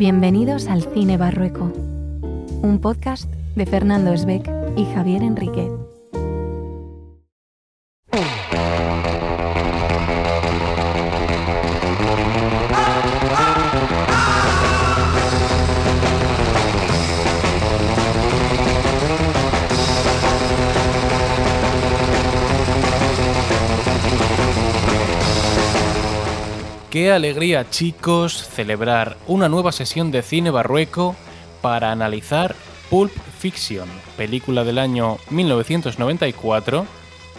Bienvenidos al Cine Barrueco, un podcast de Fernando Esbeck y Javier Enriquez. Qué alegría chicos celebrar una nueva sesión de cine barrueco para analizar Pulp Fiction, película del año 1994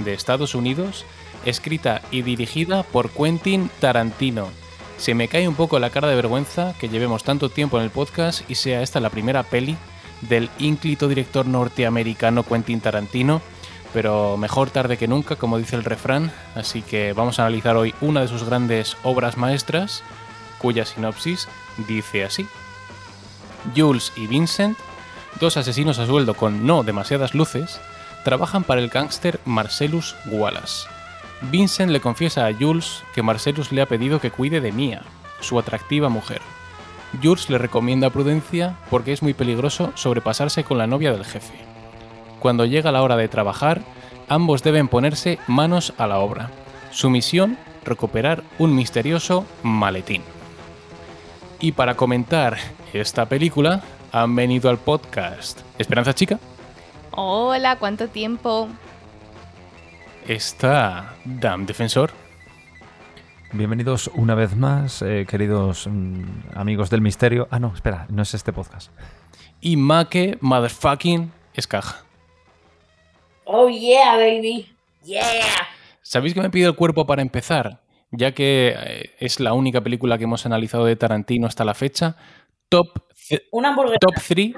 de Estados Unidos, escrita y dirigida por Quentin Tarantino. Se me cae un poco la cara de vergüenza que llevemos tanto tiempo en el podcast y sea esta la primera peli del ínclito director norteamericano Quentin Tarantino pero mejor tarde que nunca, como dice el refrán, así que vamos a analizar hoy una de sus grandes obras maestras, cuya sinopsis dice así. Jules y Vincent, dos asesinos a sueldo con no demasiadas luces, trabajan para el gángster Marcellus Wallace. Vincent le confiesa a Jules que Marcellus le ha pedido que cuide de Mia, su atractiva mujer. Jules le recomienda prudencia porque es muy peligroso sobrepasarse con la novia del jefe. Cuando llega la hora de trabajar, ambos deben ponerse manos a la obra. Su misión, recuperar un misterioso maletín. Y para comentar esta película, han venido al podcast Esperanza Chica. Hola, ¿cuánto tiempo? Está Dan Defensor. Bienvenidos una vez más, eh, queridos mm, amigos del misterio. Ah, no, espera, no es este podcast. Y Make Motherfucking Escaja. Oh yeah, baby. Yeah. ¿Sabéis que me pide el cuerpo para empezar? Ya que eh, es la única película que hemos analizado de Tarantino hasta la fecha. Top Una hamburguesa. Top 3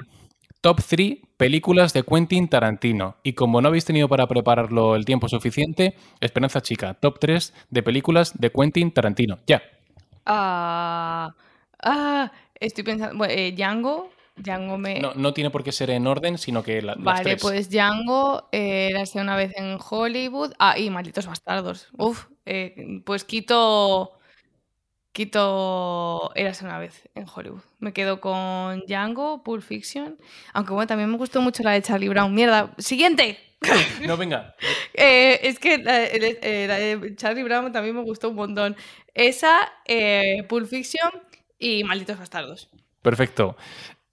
Top 3 películas de Quentin Tarantino. Y como no habéis tenido para prepararlo el tiempo suficiente, Esperanza Chica, top 3 de películas de Quentin Tarantino. Ya. Ah, ah, estoy pensando. Bueno, eh, Django. Django me. No, no tiene por qué ser en orden, sino que la, las vale, tres. pues Django, eh, Érase una vez en Hollywood. Ah, y Malditos Bastardos. Uf, eh, pues quito. Quito Érase una vez en Hollywood. Me quedo con Django, Pulp Fiction. Aunque bueno, también me gustó mucho la de Charlie Brown. Mierda. ¡Siguiente! No, venga. Eh, es que la, eh, la de Charlie Brown también me gustó un montón. Esa, Pulp Fiction y Malditos Bastardos. Perfecto.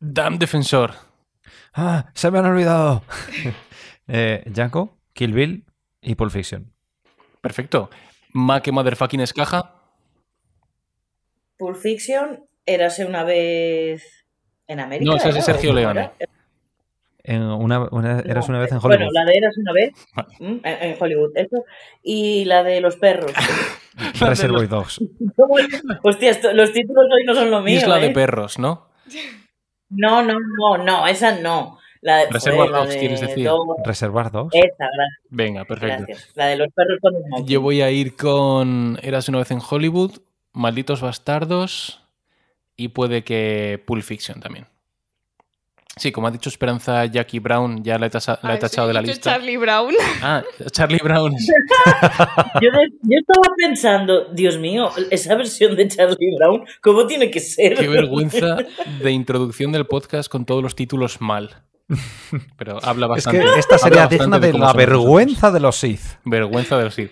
Damn Defensor. ¡Ah! ¡Se me han olvidado! eh, Django, Kill Bill y Pulp Fiction. Perfecto. Make Motherfucking Escaja. Pulp Fiction, érase una vez en América. No, esa es de. Sergio ¿O Leone. En una, una- eras una vez en Bueno, Hollywood. la de Eras una vez mm, en, en Hollywood. Eso. Y la de los perros. Reservoir Dogs. Hostia, esto- los títulos hoy no son lo mío. Isla de ¿eh? perros, ¿no? No, no, no, no, esa no. La de, Reservoir joder, la de ¿quieres decir? Dogs. Reservoir Dogs. Esa, gracias. Venga, perfecto. gracias. La de los perros con el monkey. Yo voy a ir con Eras una vez en Hollywood, Malditos Bastardos y puede que Pulp Fiction también. Sí, como ha dicho Esperanza Jackie Brown, ya la he, tasa- la he tachado de la lista. Charlie Brown. Ah, Charlie Brown. Yo, de- yo estaba pensando, Dios mío, esa versión de Charlie Brown, ¿cómo tiene que ser? Qué vergüenza de introducción del podcast con todos los títulos mal. Pero habla Es bastante. que esta sería digna de la nosotros. vergüenza de los Sith. Vergüenza de los Sith.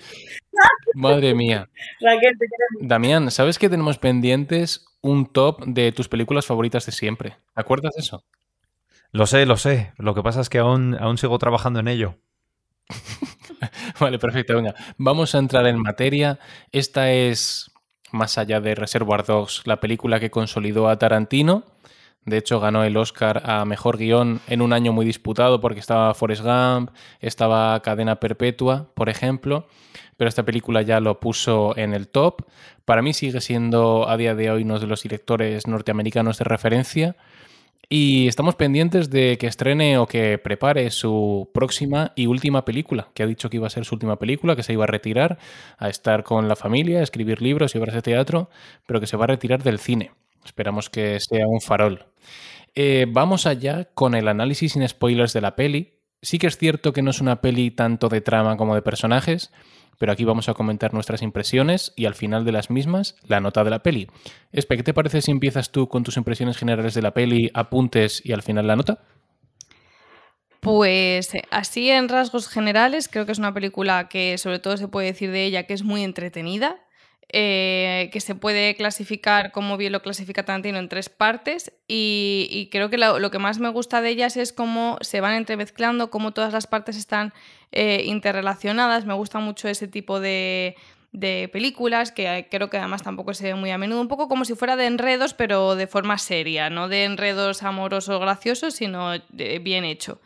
Madre mía. Raquel, te queremos. Damián, ¿sabes que tenemos pendientes un top de tus películas favoritas de siempre? ¿Te acuerdas de eso? Lo sé, lo sé. Lo que pasa es que aún, aún sigo trabajando en ello. Vale, perfecto. Venga, vamos a entrar en materia. Esta es, más allá de Reservoir Dogs, la película que consolidó a Tarantino. De hecho, ganó el Oscar a Mejor Guión en un año muy disputado porque estaba Forrest Gump, estaba Cadena Perpetua, por ejemplo. Pero esta película ya lo puso en el top. Para mí sigue siendo a día de hoy uno de los directores norteamericanos de referencia. Y estamos pendientes de que estrene o que prepare su próxima y última película, que ha dicho que iba a ser su última película, que se iba a retirar a estar con la familia, a escribir libros y obras de teatro, pero que se va a retirar del cine. Esperamos que sea un farol. Eh, vamos allá con el análisis sin spoilers de la peli. Sí que es cierto que no es una peli tanto de trama como de personajes, pero aquí vamos a comentar nuestras impresiones y al final de las mismas la nota de la peli. Espe, ¿qué te parece si empiezas tú con tus impresiones generales de la peli, apuntes y al final la nota? Pues eh, así en rasgos generales, creo que es una película que sobre todo se puede decir de ella que es muy entretenida, eh, que se puede clasificar, como bien lo clasifica Tarantino, en tres partes y, creo que lo, que más me gusta de ellas es cómo se van entremezclando, cómo todas las partes están eh, interrelacionadas. Me gusta mucho ese tipo de, películas, que creo que además tampoco se ve muy a menudo, un poco como si fuera de enredos, pero de forma seria, no de enredos amorosos graciosos, sino bien hecho.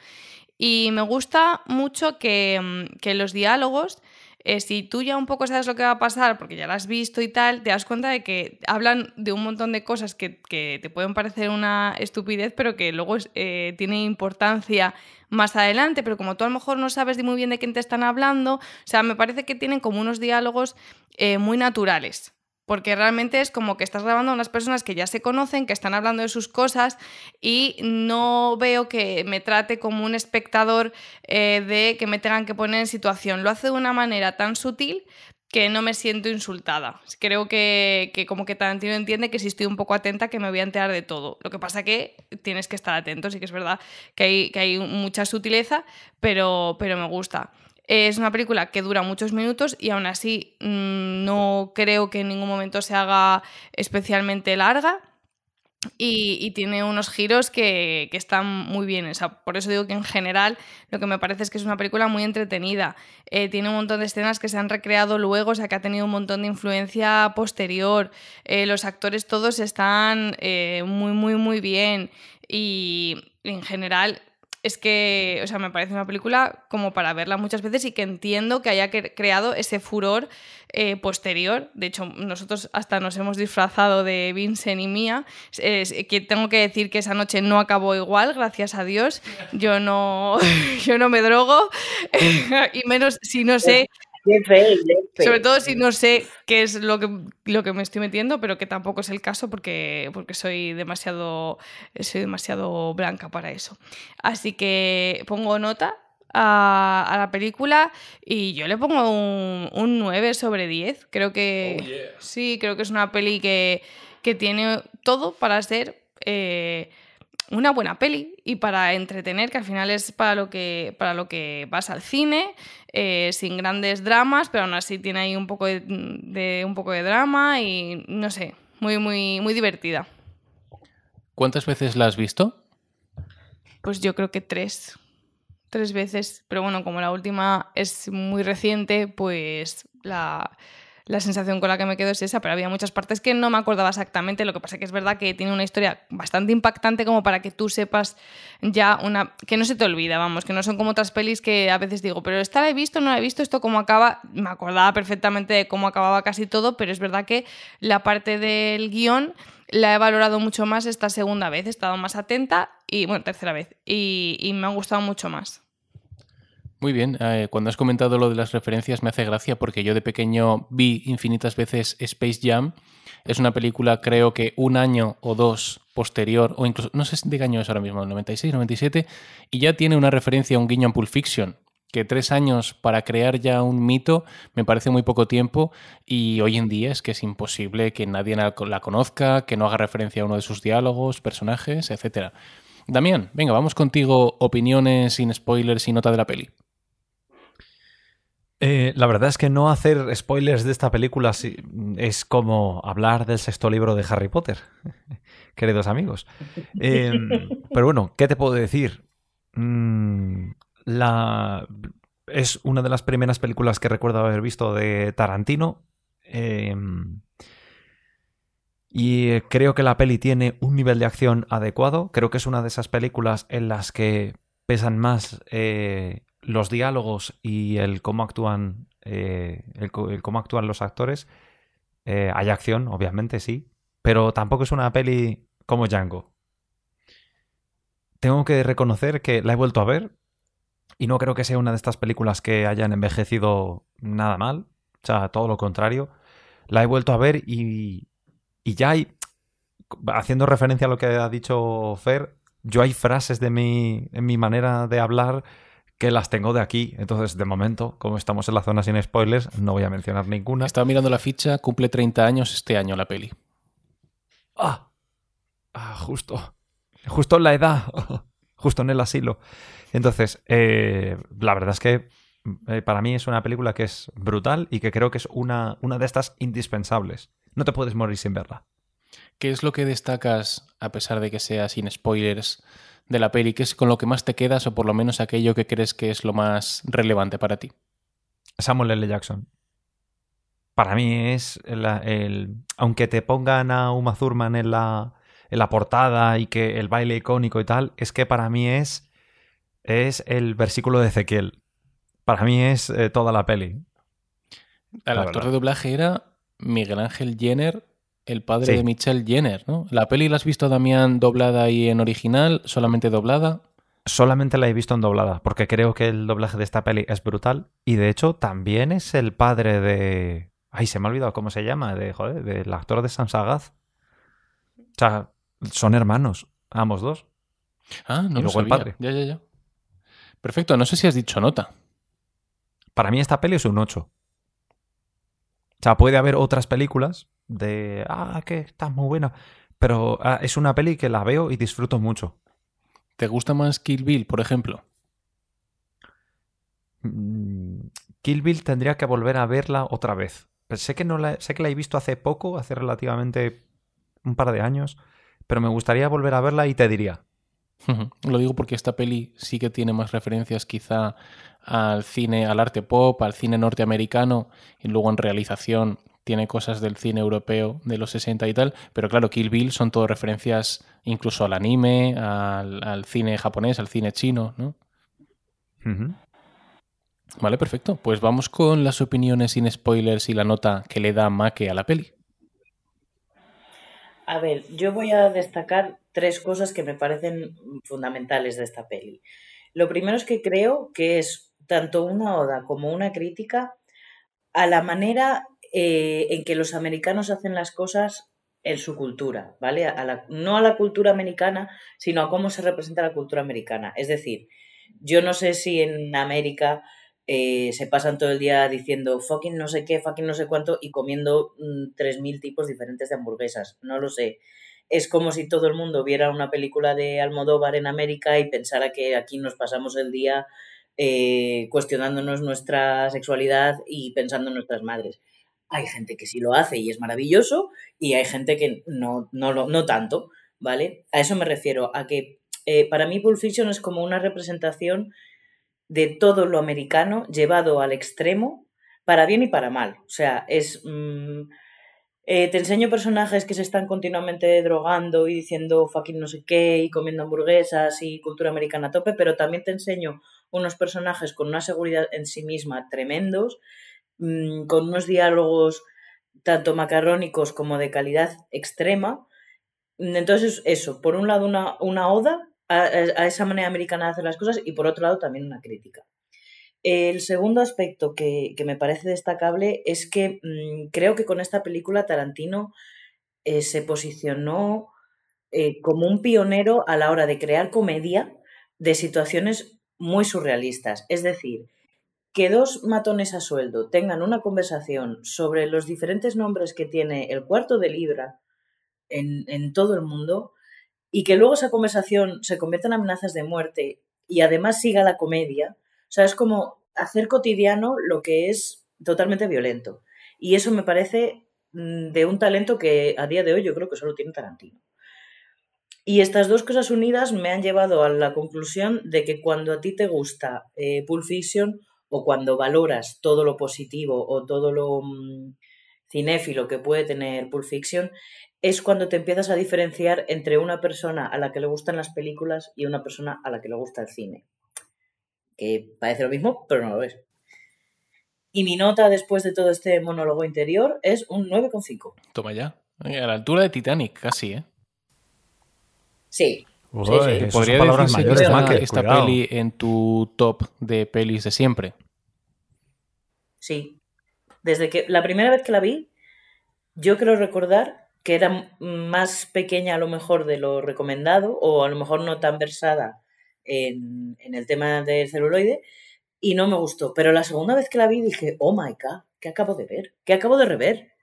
Y me gusta mucho que, mm, que los diálogos eh, si tú ya un poco sabes lo que va a pasar, porque ya lo has visto y tal, te das cuenta de que hablan de un montón de cosas que, te pueden parecer una estupidez, pero que luego eh, tiene importancia más adelante, pero como tú a lo mejor no sabes muy bien de quién te están hablando, o sea, me parece que tienen como unos diálogos eh, muy naturales. Porque realmente es como que estás grabando a unas personas que ya se conocen, que están hablando de sus cosas y no veo que me trate como un espectador eh, de que me tengan que poner en situación. Lo hace de una manera tan sutil que no me siento insultada. Creo que, como que Tarantino entiende que si estoy un poco atenta que me voy a enterar de todo. Lo que pasa que tienes que estar atento, sí que es verdad que hay, que hay mucha sutileza, pero, pero me gusta. Es una película que dura muchos minutos y aún así mm, no creo que en ningún momento se haga especialmente larga. Y, tiene unos giros que, están muy bien. por eso digo que en general lo que me parece es que es una película muy entretenida. Eh, tiene un montón de escenas que se han recreado luego, o sea que ha tenido un montón de influencia posterior. Eh, los actores todos están eh, muy, muy, muy bien. Y en general es que, o sea, me parece una película como para verla muchas veces y que entiendo que haya creado ese furor eh, posterior. De hecho, nosotros hasta nos hemos disfrazado de Vincent y Mía. que tengo que decir que esa noche no acabó igual, gracias a Dios. Yo no, yo no me drogo, y menos si no sé sobre todo si no sé qué es lo que, lo que me estoy metiendo, pero que tampoco es el caso porque, porque soy, demasiado, soy demasiado blanca para eso. Así que pongo nota a, la película y yo le pongo un, un 9 sobre 10. Creo que oh, sí, creo que es una peli que, que tiene todo para ser... Eh, una buena peli y para entretener, que al final es para lo que, para lo que vas al cine, eh, sin grandes dramas, pero aún así tiene ahí un poco de, un poco de drama y no sé, muy, muy, muy divertida. ¿Cuántas veces la has visto? Pues yo creo que tres. Tres veces. Pero bueno, como la última es muy reciente, pues la, la sensación con la que me quedo es esa, pero había muchas partes que no me acordaba exactamente. Lo que pasa que es verdad que tiene una historia bastante impactante como para que tú sepas ya una. que no se te olvida, vamos, que no son como otras pelis que a veces digo, pero esta la he visto, no la he visto, esto cómo acaba. Me acordaba perfectamente de cómo acababa casi todo, pero es verdad que la parte del guion la he valorado mucho más esta segunda vez, he estado más atenta y, bueno, tercera vez, y, y me ha gustado mucho más. Muy bien, eh, cuando has comentado lo de las referencias me hace gracia porque yo de pequeño vi infinitas veces Space Jam. Es una película creo que un año o dos posterior, o incluso, no sé de qué año es ahora mismo, 96, 97, y ya tiene una referencia a un guiño en Pulp Fiction, que tres años para crear ya un mito me parece muy poco tiempo y hoy en día es que es imposible que nadie la conozca, que no haga referencia a uno de sus diálogos, personajes, etc. Damián, venga, vamos contigo, opiniones sin spoilers y nota de la peli. Eh, la verdad es que no hacer spoilers de esta película es como hablar del sexto libro de Harry Potter, queridos amigos. Em, pero bueno, ¿qué te puedo decir? Mm. Es una de las primeras películas que recuerdo haber visto de Tarantino. Em, y creo que la peli tiene un nivel de acción adecuado. Creo que es una de esas películas en las que pesan más eh, los diálogos y el cómo actúan, eh, el, cómo actúan los actores. Eh, hay acción, obviamente, sí, pero tampoco es una peli como Django. Tengo que reconocer que la he vuelto a ver y no creo que sea una de estas películas que hayan envejecido nada mal, o sea, todo lo contrario. La he vuelto a ver y, y ya hay, haciendo referencia a lo que ha dicho Fer, yo hay frases de mi, en mi manera de hablar que las tengo de aquí. Entonces, de momento, como estamos en la zona sin spoilers, no voy a mencionar ninguna. Estaba mirando la ficha, cumple 30 años este año la peli. Ah, ah justo. Justo en la edad. justo en el asilo. Entonces, eh, la verdad es que eh, para mí es una película que es brutal y que creo que es una, una de estas indispensables. No te puedes morir sin verla. ¿Qué es lo que destacas, a pesar de que sea sin spoilers, de la peli? ¿Qué es con lo que más te quedas o por lo menos aquello que crees que es lo más relevante para ti? Samuel L. Jackson. Para mí es el, aunque te pongan a Uma Thurman en la, en la portada y que el baile icónico y tal, es que para mí es es el versículo de Ezequiel. Para mí es eh, toda la peli. El actor de doblaje era Miguel Ángel Jenner, el padre de Michelle Jenner, ¿no? ¿La peli la has visto, Damián, doblada y en original? ¿Solamente doblada? Solamente la he visto en doblada, porque creo que el doblaje de esta peli es brutal. Y de hecho, también es el padre de. Ay, se me ha olvidado cómo se llama, de, joder, del actor de Sagaz. O sea, son hermanos, ambos dos. Ah, no y luego el padre. Ya, ya, ya. Perfecto, no sé si has dicho nota. Para mí esta peli es un 8. O sea, puede haber otras películas de, ah, que está muy buena, pero ah, es una peli que la veo y disfruto mucho. ¿Te gusta más Kill Bill, por ejemplo? Mm, Kill Bill tendría que volver a verla otra vez. Sé que, no la, sé que la he visto hace poco, hace relativamente un par de años, pero me gustaría volver a verla y te diría, lo digo porque esta peli sí que tiene más referencias quizá al cine, al arte pop, al cine norteamericano y luego en realización tiene cosas del cine europeo de los 60 y tal, pero claro, Kill Bill son todo referencias incluso al anime, al, cine japonés, al cine chino, ¿no? Vale, perfecto. Pues vamos con las opiniones sin spoilers y la nota que le da Make a la peli. A ver, yo voy a destacar tres cosas que me parecen fundamentales de esta peli. Lo primero es que creo que es tanto una oda como una crítica a la manera eh, en que los americanos hacen las cosas en su cultura, ¿vale? no a la cultura americana, sino a cómo se representa la cultura americana. Es decir, yo no sé si en América eh, se pasan todo el día diciendo fucking no sé qué, fucking no sé cuánto y comiendo 3.000 mm, tipos diferentes de hamburguesas. No lo sé. Es como si todo el mundo viera una película de Almodóvar en América y pensara que aquí nos pasamos el día eh, cuestionándonos nuestra sexualidad y pensando en nuestras madres. Hay gente que sí lo hace y es maravilloso y hay gente que no, no, no tanto, ¿vale? A eso me refiero, a que eh, para mí Pulp Fiction es como una representación de todo lo americano llevado al extremo para bien y para mal. O sea, es... Mm, eh, te enseño personajes que se están continuamente drogando y diciendo fucking no sé qué y comiendo hamburguesas y cultura americana a tope, pero también te enseño unos personajes con una seguridad en sí misma tremendos, mm, con unos diálogos tanto macarrónicos como de calidad extrema. Entonces, eso, por un lado una, una oda a, esa manera americana de hacer las cosas y por otro lado también una crítica. El segundo aspecto que, me parece destacable es que mm, creo que con esta película Tarantino eh, se posicionó eh, como un pionero a la hora de crear comedia de situaciones muy surrealistas. Es decir, que dos matones a sueldo tengan una conversación sobre los diferentes nombres que tiene el cuarto de libra en, en todo el mundo, y que luego esa conversación se convierta en amenazas de muerte y además siga la comedia, o sea, es como hacer cotidiano lo que es totalmente violento. Y eso me parece mm, de un talento que a día de hoy yo creo que solo tiene Tarantino. Y estas dos cosas unidas me han llevado a la conclusión de que cuando a ti te gusta eh, Pulp Fiction o cuando valoras todo lo positivo o todo lo mm, cinéfilo que puede tener Pulp Fiction, es cuando te empiezas a diferenciar entre una persona a la que le gustan las películas y una persona a la que le gusta el cine. Que parece lo mismo, pero no lo es. Y mi nota después de todo este monólogo interior es un 9,5. Toma ya. A la altura de Titanic, casi, ¿eh? Sí. Podría decirse mayores, esta, esta peli en tu top de pelis de siempre. Sí. Desde que la primera vez que la vi, yo quiero recordar que era más pequeña a lo mejor de lo recomendado o a lo mejor no tan versada en, en el tema del celuloide y no me gustó. Pero la segunda vez que la vi dije, oh my god, ¿qué acabo de ver? ¿Qué acabo de rever?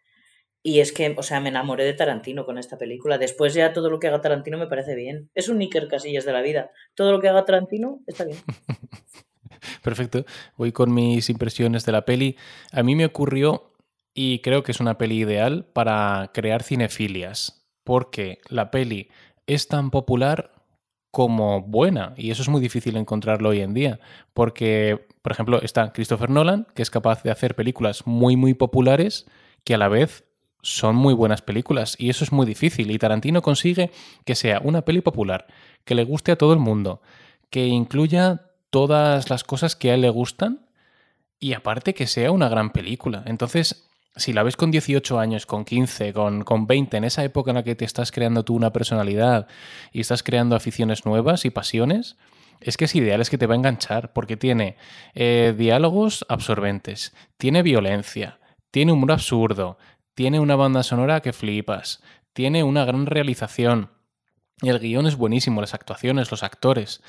Y es que, o sea, me enamoré de Tarantino con esta película. Después ya todo lo que haga Tarantino me parece bien. Es un Nicker Casillas de la vida. Todo lo que haga Tarantino está bien. Perfecto. Voy con mis impresiones de la peli. A mí me ocurrió, y creo que es una peli ideal, para crear cinefilias. Porque la peli es tan popular como buena. Y eso es muy difícil encontrarlo hoy en día. Porque, por ejemplo, está Christopher Nolan, que es capaz de hacer películas muy, muy populares que a la vez son muy buenas películas y eso es muy difícil y Tarantino consigue que sea una peli popular, que le guste a todo el mundo, que incluya todas las cosas que a él le gustan y aparte que sea una gran película. Entonces, si la ves con 18 años, con 15, con, con 20, en esa época en la que te estás creando tú una personalidad y estás creando aficiones nuevas y pasiones, es que es ideal, es que te va a enganchar, porque tiene eh, diálogos absorbentes, tiene violencia, tiene humor absurdo, tiene una banda sonora que flipas, tiene una gran realización. El guion es buenísimo, las actuaciones, los actores.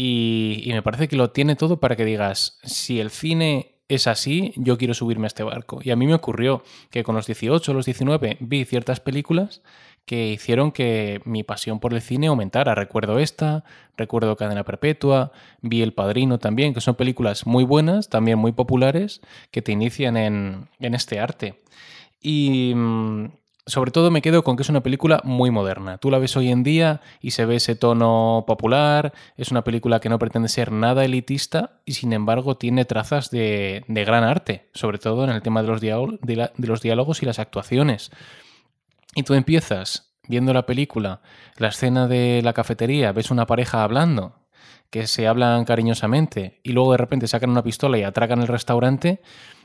Y, me parece que lo tiene todo para que digas, si el cine es así, yo quiero subirme a este barco. Y a mí me ocurrió que con los 18 o los 19 vi ciertas películas que hicieron que mi pasión por el cine aumentara. Recuerdo esta, recuerdo Cadena Perpetua, vi El Padrino también, que son películas muy buenas, también muy populares, que te inician en, en este arte. Y mm, sobre todo me quedo con que es una película muy moderna. Tú la ves hoy en día y se ve ese tono popular, es una película que no pretende ser nada elitista y sin embargo tiene trazas de, gran arte, sobre todo en el tema de los, de los diálogos y las actuaciones. Y tú empiezas viendo la película, la escena de la cafetería, ves una pareja hablando, que se hablan cariñosamente y luego de repente sacan una pistola y atracan el restaurante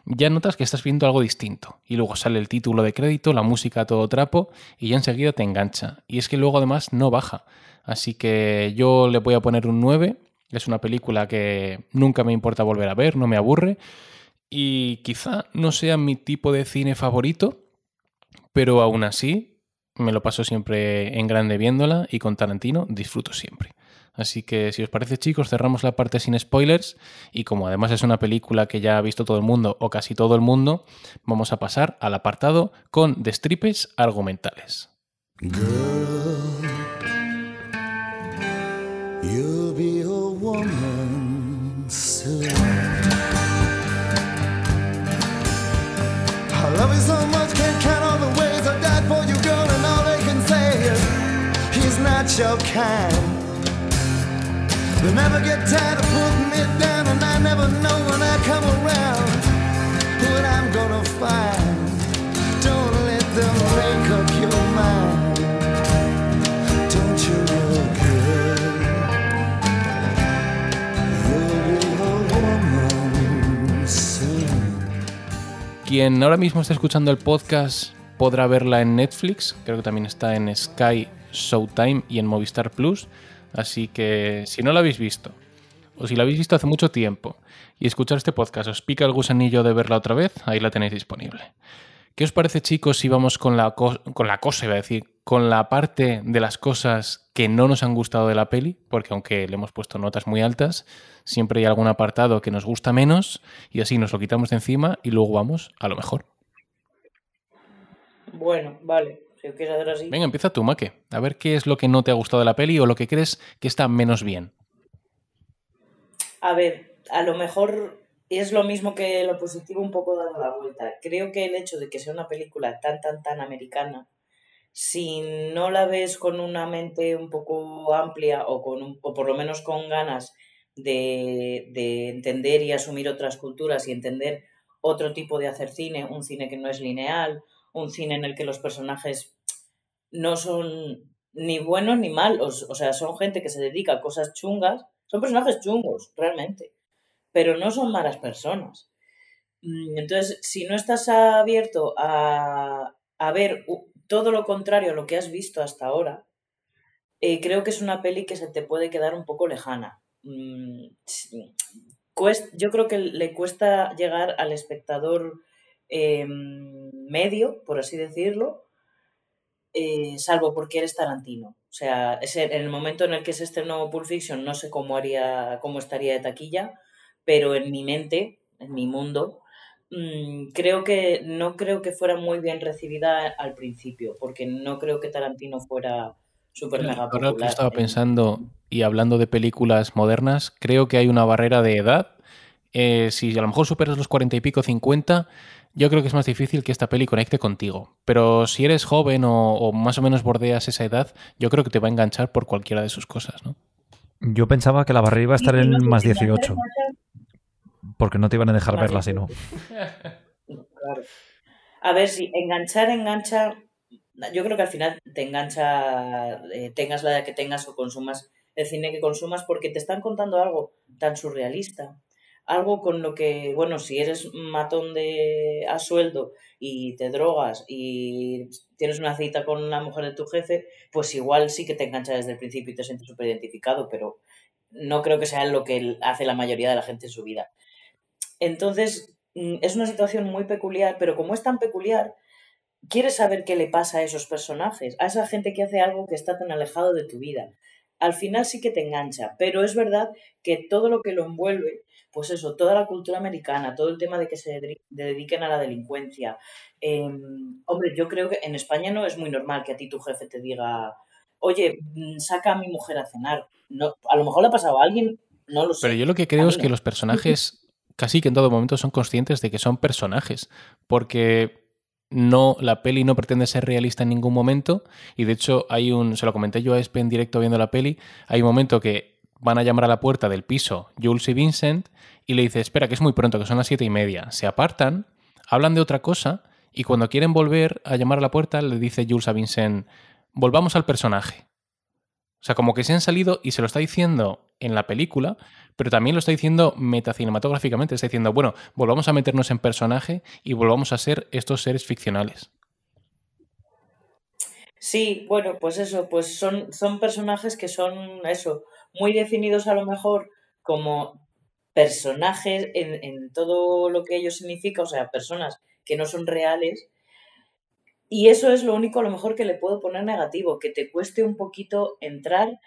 ya notas que estás viendo algo distinto. Y luego sale el título de crédito, la música a todo trapo, y ya enseguida te engancha. Y es que luego además no baja. Así que yo le voy a poner un 9. Es una película que nunca me importa volver a ver, no me aburre. Y quizá no sea mi tipo de cine favorito, pero aún así me lo paso siempre en grande viéndola y con Tarantino disfruto siempre. Así que si os parece chicos, cerramos la parte sin spoilers. Y como además es una película que ya ha visto todo el mundo o casi todo el mundo, vamos a pasar al apartado con destripes argumentales. Quien ahora mismo está escuchando el podcast podrá verla en Netflix, creo que también está en Sky Showtime y en Movistar Plus. Así que si no la habéis visto, o si la habéis visto hace mucho tiempo y escuchar este podcast os pica el gusanillo de verla otra vez, ahí la tenéis disponible. ¿Qué os parece, chicos, si vamos con la, con la cosa, iba a decir, con la parte de las cosas que no nos han gustado de la peli? Porque aunque le hemos puesto notas muy altas, siempre hay algún apartado que nos gusta menos y así nos lo quitamos de encima y luego vamos a lo mejor. Bueno, vale. Venga, empieza tú, Maque. A ver qué es lo que no te ha gustado de la peli o lo que crees que está menos bien. A ver, a lo mejor es lo mismo que lo positivo un poco dando la vuelta. Creo que el hecho de que sea una película tan, tan, tan americana, si no la ves con una mente un poco amplia o, con o por lo menos con ganas de, de entender y asumir otras culturas y entender otro tipo de hacer cine, un cine que no es lineal, un cine en el que los personajes no son ni buenos ni malos, o sea, son gente que se dedica a cosas chungas, son personajes chungos, realmente, pero no son malas personas. Mm, entonces, si no estás abierto a, a ver todo lo contrario a lo que has visto hasta ahora, eh, creo que es una peli que se te puede quedar un poco lejana. Mm, yo creo que le cuesta llegar al espectador Em, medio, por así decirlo, eh, salvo porque eres Tarantino. O sea, en el momento en el que se estrenó Pulp Fiction, no sé cómo haría, cómo estaría de taquilla, pero en mi mente, en mi mundo, mm, creo que no creo que fuera muy bien recibida al principio, porque no creo que Tarantino fuera súper mega popular. Ahora que estaba pensando y hablando de películas modernas, creo que hay una barrera de edad. Eh, si a lo mejor superas los cuarenta y pico, 50, yo creo que es más difícil que esta peli conecte contigo. Pero si eres joven o, más o menos bordeas esa edad, yo creo que te va a enganchar por cualquiera de sus cosas, ¿no? Yo pensaba que la barrera iba a estar en más 18. Porque no te iban a dejar verla si no. A ver, si enganchar, engancha. Yo creo que al final te engancha, eh, tengas la edad que tengas o consumas el cine que consumas, porque te están contando algo tan surrealista. Algo con lo que, bueno, si eres matón de a sueldo y te drogas y tienes una cita con la mujer de tu jefe, pues igual sí que te engancha desde el principio y te sientes súper identificado, pero no creo que sea lo que hace la mayoría de la gente en su vida. Entonces, mm, es una situación muy peculiar, pero como es tan peculiar, quieres saber qué le pasa a esos personajes, a esa gente que hace algo que está tan alejado de tu vida. Al final sí que te engancha, pero es verdad que todo lo que lo envuelve, pues eso, toda la cultura americana, todo el tema de que se dediquen a la delincuencia. Em, hombre, yo creo que en España no es muy normal que a ti tu jefe te diga, oye, mm, saca a mi mujer a cenar. No, a lo mejor le ha pasado a alguien, no lo sé. Pero yo lo que creo es que los personajes casi que en todo momento son conscientes de que son personajes, porque no la peli no pretende ser realista en ningún momento y de hecho hay un se lo comenté yo a Espe en directo viendo la peli, hay un momento que van a llamar a la puerta del piso Jules y Vincent y le dice, espera, que es muy pronto, que son las siete y media. Se apartan, hablan de otra cosa y cuando quieren volver a llamar a la puerta le dice Jules a Vincent, volvamos al personaje. O sea, como que se han salido y se lo está diciendo en la película, pero también lo está diciendo metacinematográficamente, está diciendo, bueno, volvamos a meternos en personaje y volvamos a ser estos seres ficcionales. Sí, bueno, pues eso, pues son, son personajes que son eso, muy definidos a lo mejor como personajes en, todo lo que ello significa, o sea, personas que no son reales, y eso es lo único a lo mejor que le puedo poner negativo, que te cueste un poquito entrar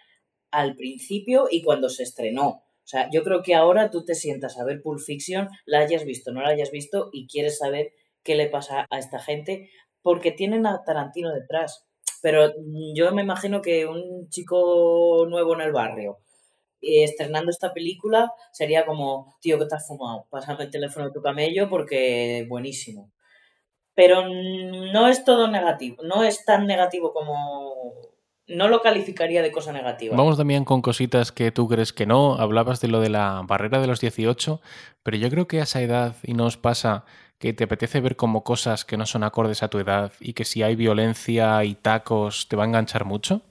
al principio y cuando se estrenó. O sea, yo creo que ahora tú te sientas a ver Pulp Fiction, la hayas visto, no la hayas visto y quieres saber qué le pasa a esta gente porque tienen a Tarantino detrás. Pero yo me imagino que un chico nuevo en el barrio eh, estrenando esta película sería como, tío, que te has fumado? Pásame el teléfono de tu camello porque buenísimo. Pero no es todo negativo, no es tan negativo como, no lo calificaría de cosa negativa. Vamos también con cositas que tú crees que no. Hablabas de lo de la barrera de los 18, pero yo creo que a esa edad, y no os pasa que te apetece ver como cosas que no son acordes a tu edad y que si hay violencia y tacos te va a enganchar mucho.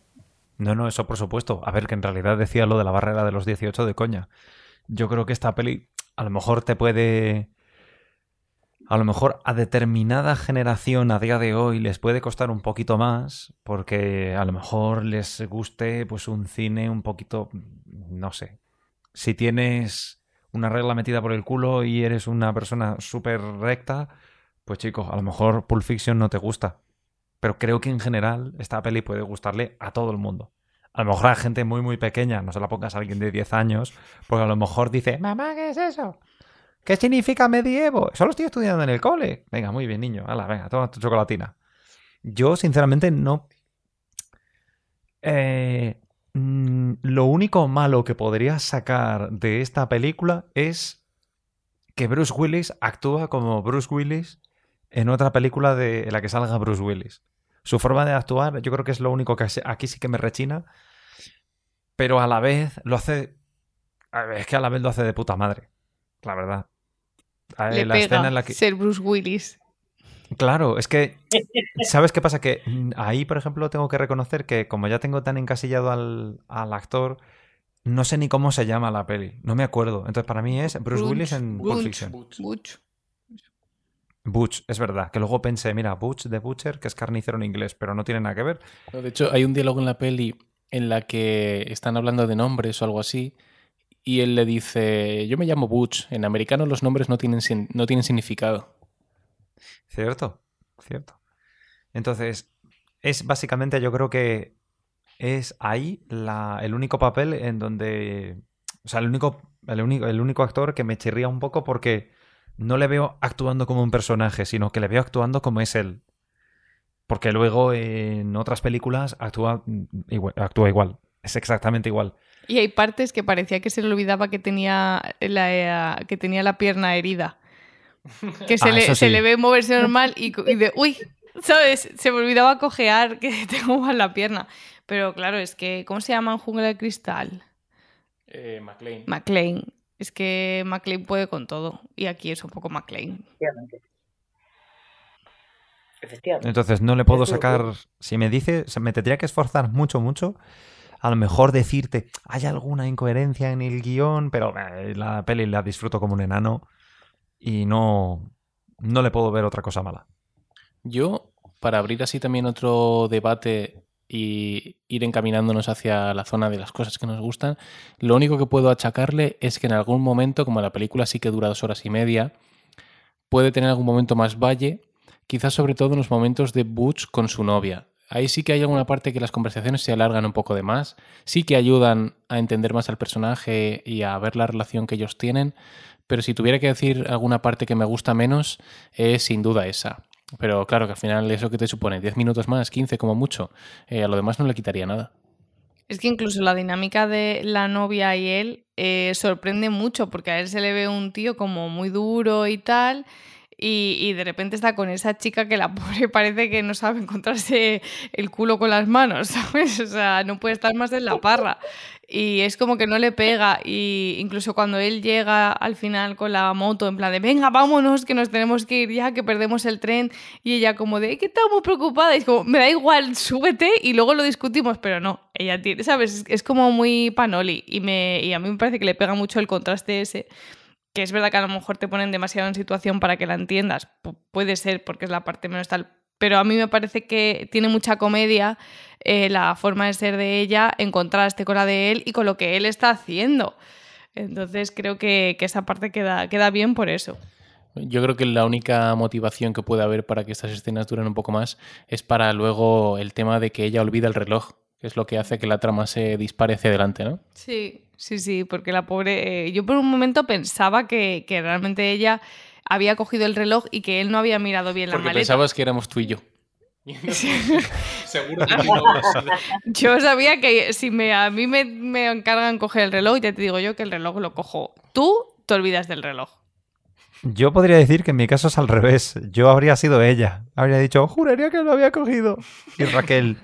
No, no, eso por supuesto. A ver, que en realidad decía lo de la barrera de los 18 de coña. Yo creo que esta peli a lo mejor te puede a lo mejor a determinada generación a día de hoy les puede costar un poquito más porque a lo mejor les guste pues un cine un poquito no sé si tienes una regla metida por el culo y eres una persona súper recta pues chicos a lo mejor Pulp Fiction no te gusta pero creo que en general esta peli puede gustarle a todo el mundo a lo mejor a gente muy muy pequeña no se la pongas a alguien de 10 años porque a lo mejor dice mamá ¿qué es eso? ¿Qué significa medievo? Solo estoy estudiando en el cole. Venga, muy bien, niño. Hala, venga, toma tu chocolatina. Yo, sinceramente, no. Eh, mm, lo único malo que podría sacar de esta película es que Bruce Willis actúa como Bruce Willis en otra película de la que salga Bruce Willis. Su forma de actuar, yo creo que es lo único que aquí sí que me rechina. Pero a la vez lo hace. Es que a la vez lo hace de puta madre. La verdad. Le la escena en la que... ser Bruce Willis. Claro, es que, ¿sabes qué pasa? Que ahí, por ejemplo, tengo que reconocer que como ya tengo tan encasillado al, actor, no sé ni cómo se llama la peli, no me acuerdo. Entonces, para mí es Bruce Willis en Pulp Fiction. Butch. Butch, es verdad. Que luego pensé, mira, Butch de Butcher, que es carnicero en inglés, pero no tiene nada que ver. De hecho, hay un diálogo en la peli en la que están hablando de nombres o algo así, y él le dice, yo me llamo Butch, en americano los nombres no tienen, no tienen significado. Cierto, cierto. Entonces, es básicamente, yo creo que es ahí la, el único papel en donde. O sea, el único, el, único, el único actor que me chirría un poco porque no le veo actuando como un personaje, sino que le veo actuando como es él. Porque luego en otras películas actúa igual, actúa igual. Es exactamente igual. Y hay partes que parecía que se le olvidaba que tenía la, que tenía la pierna herida. Que se, Ah, le, se ve moverse normal y, y de, uy, ¿sabes? Se me olvidaba cojear que tengo mal la pierna. Pero claro, es que, ¿cómo se llama en Jungla de Cristal? Eh, McLean. McLean. Es que McLean puede con todo. Y aquí es un poco McLean. Efectivamente. Efectivamente. Entonces no le puedo sacar. Si me dice, me tendría que esforzar mucho, mucho. A lo mejor decirte, hay alguna incoherencia en el guion, pero eh, la peli la disfruto como un enano y no, no le puedo ver otra cosa mala. Yo, para abrir así también otro debate y ir encaminándonos hacia la zona de las cosas que nos gustan, lo único que puedo achacarle es que en algún momento, como la película sí que dura dos horas y media, puede tener algún momento más valle, quizás sobre todo en los momentos de Butch con su novia. Ahí sí que hay alguna parte que las conversaciones se alargan un poco de más, sí que ayudan a entender más al personaje y a ver la relación que ellos tienen, pero si tuviera que decir alguna parte que me gusta menos, es sin duda esa. Pero claro que al final eso que te supone 10 minutos más, 15 como mucho, eh, a lo demás no le quitaría nada. Es que incluso la dinámica de la novia y él eh, sorprende mucho porque a él se le ve un tío como muy duro y tal. Y, y de repente está con esa chica que la pobre parece que no sabe encontrarse el culo con las manos, ¿sabes? O sea, no puede estar más en la parra. Y es como que no le pega. Y incluso cuando él llega al final con la moto, en plan de venga, vámonos, que nos tenemos que ir ya, que perdemos el tren. Y ella, como de que estamos preocupada. Y es como, me da igual, súbete y luego lo discutimos. Pero no, ella tiene, ¿sabes? Es, como muy panoli. Y, me, y a mí me parece que le pega mucho el contraste ese. Que es verdad que a lo mejor te ponen demasiado en situación para que la entiendas. Pu- puede ser, porque es la parte menos tal. Pero a mí me parece que tiene mucha comedia eh, la forma de ser de ella en contraste con la de él y con lo que él está haciendo. Entonces creo que, que esa parte queda, queda bien por eso. Yo creo que la única motivación que puede haber para que estas escenas duren un poco más es para luego el tema de que ella olvida el reloj, que es lo que hace que la trama se dispare hacia adelante, ¿no? Sí, sí, sí, porque la pobre... eh, yo por un momento pensaba que, que realmente ella había cogido el reloj y que él no había mirado bien la Porque maleta. pensabas que éramos tú y yo. Seguro que no. Yo sabía que si me, a mí me, me encargan coger el reloj, ya te digo yo que el reloj lo cojo. Tú te olvidas del reloj. Yo podría decir que en mi caso es al revés. Yo habría sido ella. Habría dicho, juraría que lo había cogido. Y Raquel,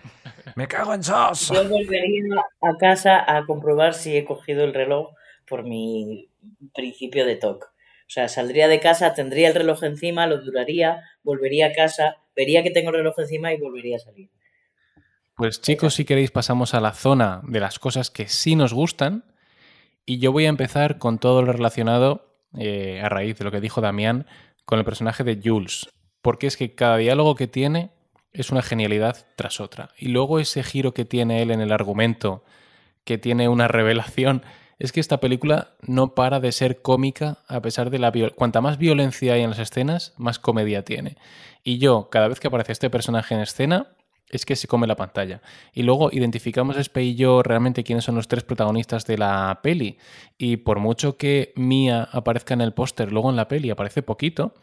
me cago en sos. Yo volvería a casa a comprobar si he cogido el reloj por mi principio de TOC. O sea, saldría de casa, tendría el reloj encima, lo duraría, volvería a casa, vería que tengo el reloj encima y volvería a salir. Pues chicos, si queréis pasamos a la zona de las cosas que sí nos gustan y yo voy a empezar con todo lo relacionado, eh, a raíz de lo que dijo Damián, con el personaje de Jules, porque es que cada diálogo que tiene es una genialidad tras otra. Y luego ese giro que tiene él en el argumento, que tiene una revelación, es que esta película no para de ser cómica a pesar de la violencia. Cuanta más violencia hay en las escenas, más comedia tiene. Y yo, cada vez que aparece este personaje en escena, es que se come la pantalla. Y luego identificamos Espe y yo realmente quiénes son los tres protagonistas de la peli. Y por mucho que Mia aparezca en el póster, luego en la peli aparece poquito.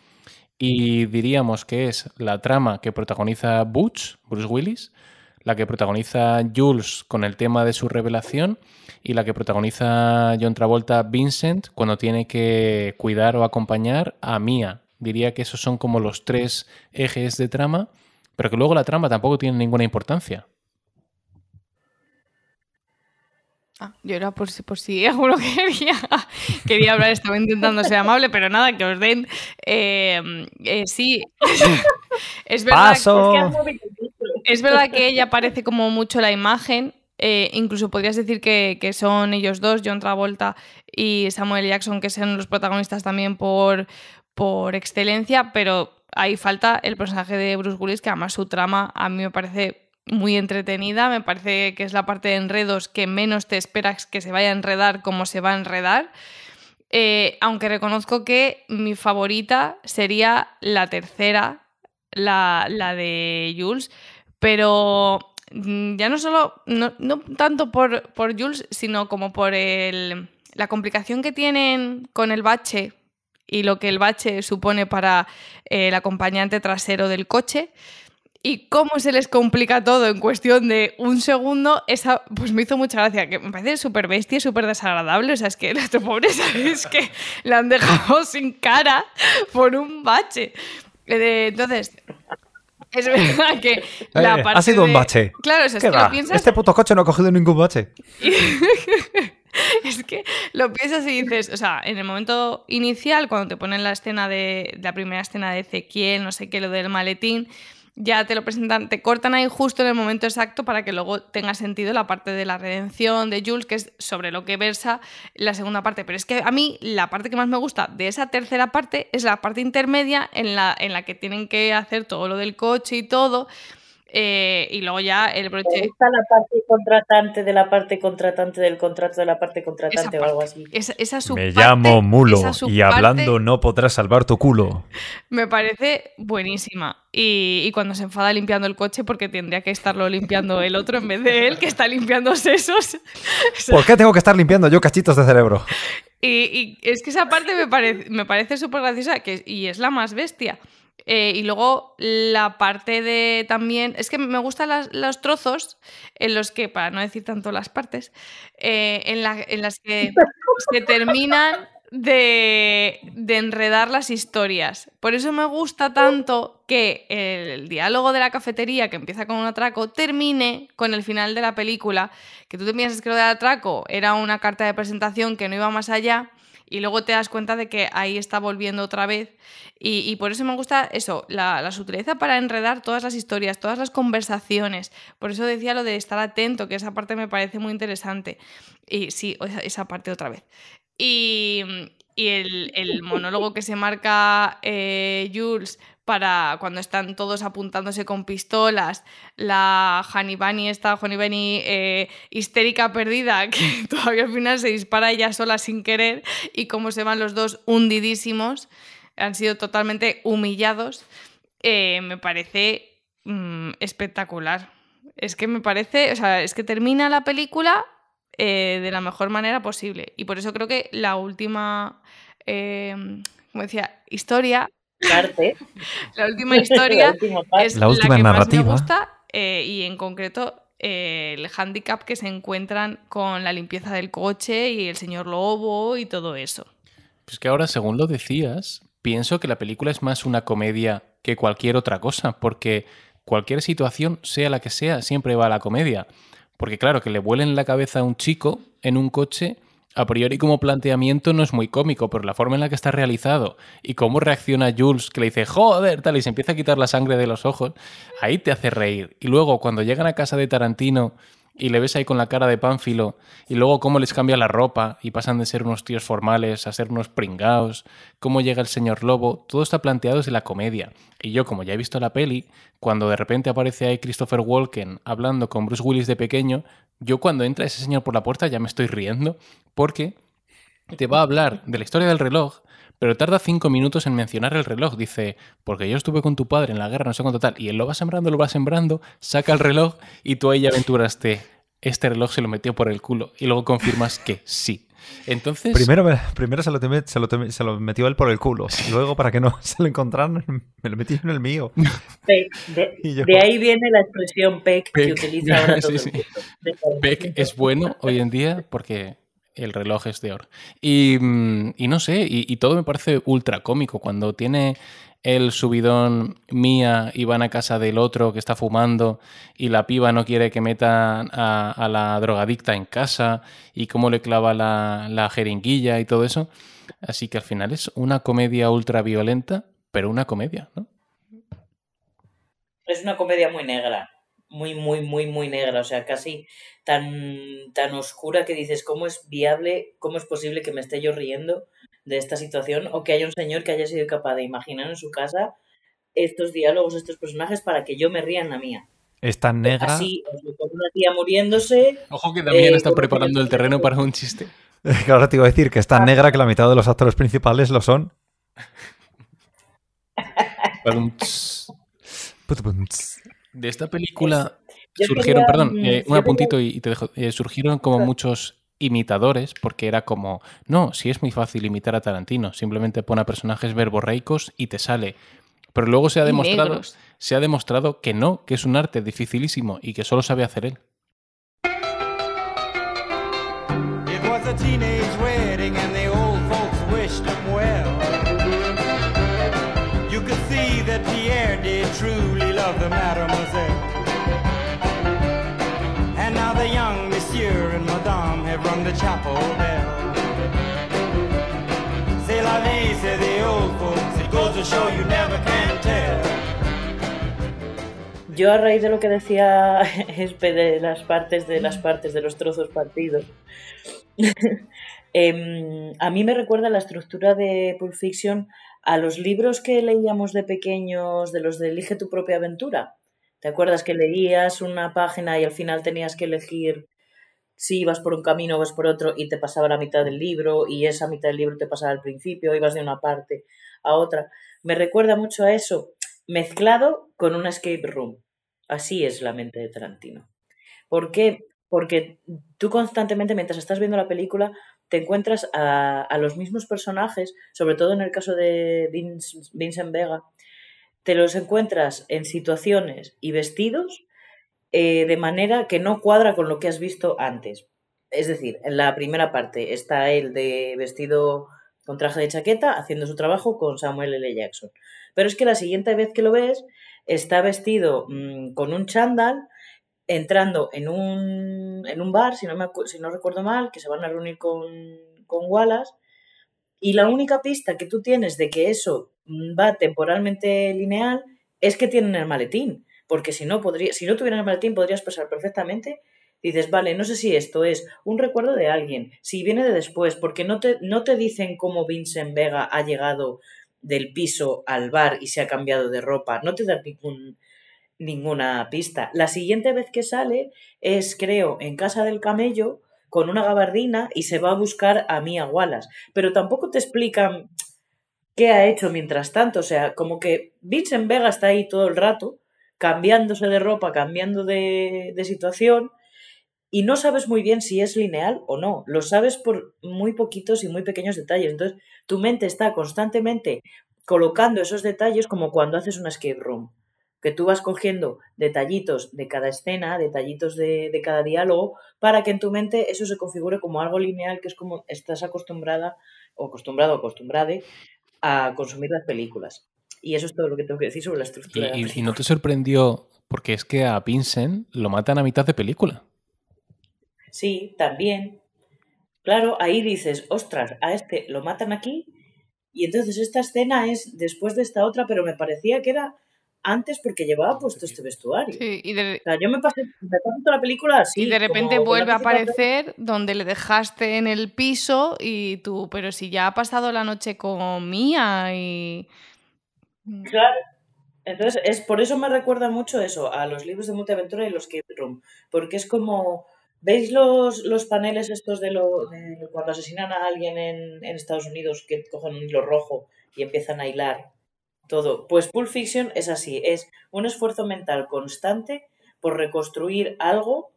Y diríamos que es la trama que protagoniza Butch, Bruce Willis, la que protagoniza Jules con el tema de su revelación y la que protagoniza John Travolta Vincent cuando tiene que cuidar o acompañar a Mia. Diría que esos son como los tres ejes de trama, pero que luego la trama tampoco tiene ninguna importancia. Ah, yo era por si, por si alguno quería, quería hablar, estaba intentando ser amable, pero nada, que os den. eh, eh, sí, es verdad, Paso. es verdad que ella parece como mucho la imagen. eh, incluso podrías decir que, que son ellos dos, John Travolta y Samuel Jackson, que son los protagonistas también por, por excelencia, pero ahí falta el personaje de Bruce Willis, que además su trama a mí me parece muy entretenida, me parece que es la parte de enredos que menos te esperas que se vaya a enredar como se va a enredar. Eh, aunque reconozco que mi favorita sería la tercera, la, la de Jules, pero mm, ya no solo, no, no tanto por, por Jules, sino como por el, la complicación que tienen con el bache y lo que el bache supone para el acompañante trasero del coche y cómo se les complica todo en cuestión de un segundo, esa pues me hizo mucha gracia, que me parece súper bestia, súper desagradable, o sea, es que la pobreza es que la han dejado sin cara por un bache. Eh, Entonces, es verdad que la Eh, parte ha sido un de- bache. Claro, o sea, es ¿Qué que va? lo piensas Este puto coche no ha cogido ningún bache. es que lo piensas y dices, o sea, en el momento inicial, cuando te ponen la escena de la primera escena de Ezequiel, no sé qué, lo del maletín, ya te lo presentan, te cortan ahí justo en el momento exacto para que luego tenga sentido la parte de la redención de Jules, que es sobre lo que versa la segunda parte. Pero es que a mí la parte que más me gusta de esa tercera parte es la parte intermedia en la, en la que tienen que hacer todo lo del coche y todo. Eh, y luego ya el broche. Está la parte contratante de la parte contratante del contrato de la parte Esa contratante o algo así. Esa, esa Me subparte- llamo Mulo esa y hablando no podrás salvar tu culo. Me parece buenísima. Y, y cuando se enfada limpiando el coche, porque tendría que estarlo limpiando el otro en vez de él, que está limpiando sesos. ¿Por qué tengo que estar limpiando yo cachitos de cerebro? y, y es que esa parte me, parece me parece súper graciosa que, y es la más bestia. Eh, y luego la parte de también. Es que me gustan las- los trozos en los que, para no decir tanto las partes, eh, en, la- en las que se terminan de, de enredar las historias. Por eso me gusta tanto que el diálogo de la cafetería, que empieza con un atraco, termine con el final de la película. Que tú te piensas que lo del atraco era una carta de presentación que no iba más allá. Y luego te das cuenta de que ahí está volviendo otra vez. Y, por eso me gusta eso, la, la sutileza para enredar todas las historias, todas las conversaciones. Por eso decía lo de estar atento, que esa parte me parece muy interesante. Y sí, esa, parte otra vez. Y, y el, el monólogo que se marca eh, Jules para cuando están todos apuntándose con pistolas, la Bunny, esta Bunny eh, histérica perdida, que todavía al final se dispara ella sola sin querer, y cómo se van los dos hundidísimos, han sido totalmente humillados, eh, me parece mm, espectacular. Es que me parece, o sea, es que termina la película eh, de la mejor manera posible. Y por eso creo que la última, eh, como decía, historia, Parte. la última historia La última es La última que narrativa. más me gusta eh, y en concreto eh, el hándicap que se encuentran con la limpieza del coche y el señor lobo y todo eso. Pues que ahora, según lo decías, pienso que la película es más una comedia que cualquier otra cosa, porque cualquier situación, sea la que sea, siempre va a la comedia. Porque claro, que le vuelen la cabeza a un chico en un coche, a priori como planteamiento no es muy cómico, pero la forma en la que está realizado y cómo reacciona Jules, que le dice, joder, tal, y se empieza a quitar la sangre de los ojos, ahí te hace reír. Y luego cuando llegan a casa de Tarantino y le ves ahí con la cara de pánfilo y luego cómo les cambia la ropa y pasan de ser unos tíos formales a ser unos pringaos, cómo llega el señor lobo, todo está planteado desde la comedia. Y yo, como ya he visto la peli, cuando de repente aparece ahí Christopher Walken hablando con Bruce Willis de pequeño, yo cuando entra ese señor por la puerta ya me estoy riendo porque te va a hablar de la historia del reloj, pero tarda cinco minutos en mencionar el reloj. Dice, porque yo estuve con tu padre en la guerra, no sé cuánto tal. Y él lo va sembrando, lo va sembrando, saca el reloj y tú ahí ya aventuraste. Este reloj se lo metió por el culo. Y luego confirmas que sí. Entonces. Primero, me- primero se, lo teme- se, lo teme- se lo metió él por el culo. Y luego, para que no se lo encontraran, me lo metí en el mío. Peck. De, Y yo- de ahí viene la expresión Peck, que Peck. utiliza ahora Sí, todo sí. el mundo. Beck es bueno hoy en día porque el reloj es de oro. Y, mm, y no sé, y, y todo me parece ultra cómico. Cuando tiene el subidón mía y van a casa del otro que está fumando y la piba no quiere que metan a, la drogadicta en casa y cómo le clava la, la jeringuilla y todo eso. Así que al final es una comedia ultra violenta, pero una comedia, ¿no? Es una comedia muy negra. Muy, muy, muy, muy negra. O sea, casi tan, tan oscura que dices, ¿cómo es viable, cómo es posible que me esté yo riendo de esta situación? O que haya un señor que haya sido capaz de imaginar en su casa estos diálogos, estos personajes, para que yo me ría en la mía. Es tan negra. Así, con una tía muriéndose. Ojo que también Eh, está ¿cómo preparando el terreno para un chiste. Ahora te iba a decir que es tan negra que la mitad de los actores principales lo son. De esta película surgieron, perdón, mm, eh, un apuntito y te dejo, eh, surgieron como muchos imitadores, porque era como, no, si es muy fácil imitar a Tarantino, simplemente pone a personajes verborreicos y te sale. Pero luego se ha demostrado, se ha demostrado que no, que es un arte dificilísimo y que solo sabe hacer él. Yo a raíz de lo que decía Espe de las partes de las partes de los trozos partidos, em, a mí me recuerda la estructura de Pulp Fiction a los libros que leíamos de pequeños, de los de Elige tu propia aventura. ¿Te acuerdas que leías una página y al final tenías que elegir si ibas por un camino o vas por otro y te pasaba la mitad del libro y esa mitad del libro te pasaba al principio, ibas de una parte a otra. Me recuerda mucho a eso, mezclado con una escape room. Así es la mente de Tarantino. ¿Por qué? Porque tú constantemente, mientras estás viendo la película, te encuentras a, a los mismos personajes, sobre todo en el caso de Vincent Vega, te los encuentras en situaciones y vestidos eh, de manera que no cuadra con lo que has visto antes. Es decir, en la primera parte está él de vestido con traje de chaqueta haciendo su trabajo con Samuel L. Jackson. Pero es que la siguiente vez que lo ves está vestido mm, con un chándal entrando en un, en un bar, si no, me, si no recuerdo mal, que se van a reunir con, con Wallace. Y la única pista que tú tienes de que eso va temporalmente lineal es que tienen el maletín porque si no, podría, si no tuvieras el maletín podrías pasar perfectamente. Dices, vale, no sé si esto es un recuerdo de alguien, si viene de después, porque no te, no te dicen cómo Vincent Vega ha llegado del piso al bar y se ha cambiado de ropa, no te da ningún, ninguna pista. La siguiente vez que sale es, creo, en casa del camello con una gabardina y se va a buscar a Mia Wallace, pero tampoco te explican qué ha hecho mientras tanto, o sea, como que Vincent Vega está ahí todo el rato cambiándose de ropa, cambiando de, situación, y no sabes muy bien si es lineal o no. Lo sabes por muy poquitos y muy pequeños detalles. Entonces, tu mente está constantemente colocando esos detalles como cuando haces una escape room. Que tú vas cogiendo detallitos de cada escena, detallitos de, de cada diálogo, para que en tu mente eso se configure como algo lineal, que es como estás acostumbrada o acostumbrado o acostumbrade a consumir las películas. Y eso es todo lo que tengo que decir sobre la estructura. ¿Y, y no te sorprendió? Porque es que a Vincent lo matan a mitad de película. Sí, también. Claro, ahí dices, ostras, a este lo matan aquí. Y entonces esta escena es después de esta otra, pero me parecía que era antes porque llevaba puesto este vestuario. Sí, y de... o sea, yo me pasé, toda la película así. Y de repente vuelve a aparecer donde le dejaste en el piso y tú, pero si ya ha pasado la noche con Mía y... Claro. Entonces, es por eso me recuerda mucho eso, a los libros de multiaventura y los Cape Room, porque es como, ¿veis los, los paneles estos de, lo, cuando asesinan a alguien en, en, Estados Unidos que cogen un hilo rojo y empiezan a hilar todo? Pues Pulp Fiction es así, es un esfuerzo mental constante por reconstruir algo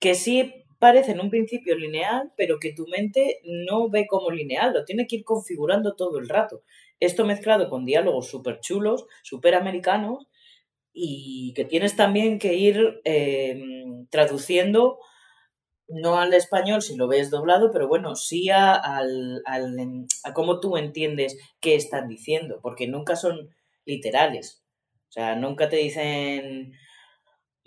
que sí parece en un principio lineal, pero que tu mente no ve como lineal, lo tiene que ir configurando todo el rato. Esto mezclado con diálogos súper chulos, súper americanos, y que tienes también que ir em, traduciendo, no al español si lo ves doblado, pero bueno, sí a, al, a cómo tú entiendes qué están diciendo, porque nunca son literales. O sea, nunca te dicen,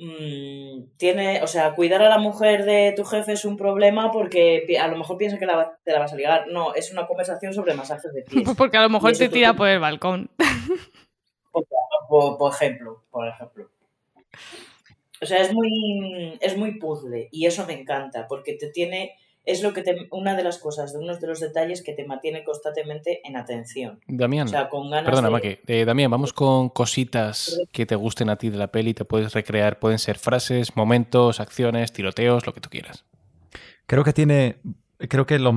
Mm, tiene, o sea, cuidar a la mujer de tu jefe es un problema porque a lo mejor piensa que te la vas a ligar. No, es una conversación sobre masajes de pies. porque a lo mejor te tira por el balcón. Por, ejemplo, por ejemplo. O sea, es muy, es muy puzzle y eso me encanta porque te tiene es lo que te, una de las cosas, de unos de los detalles que te mantiene constantemente en atención. Damián, perdona, eh, Damián, vamos con cositas que te gusten a ti de la peli, te puedes recrear, pueden ser frases, momentos, acciones, tiroteos, lo que tú quieras. Creo que tiene, creo que lo,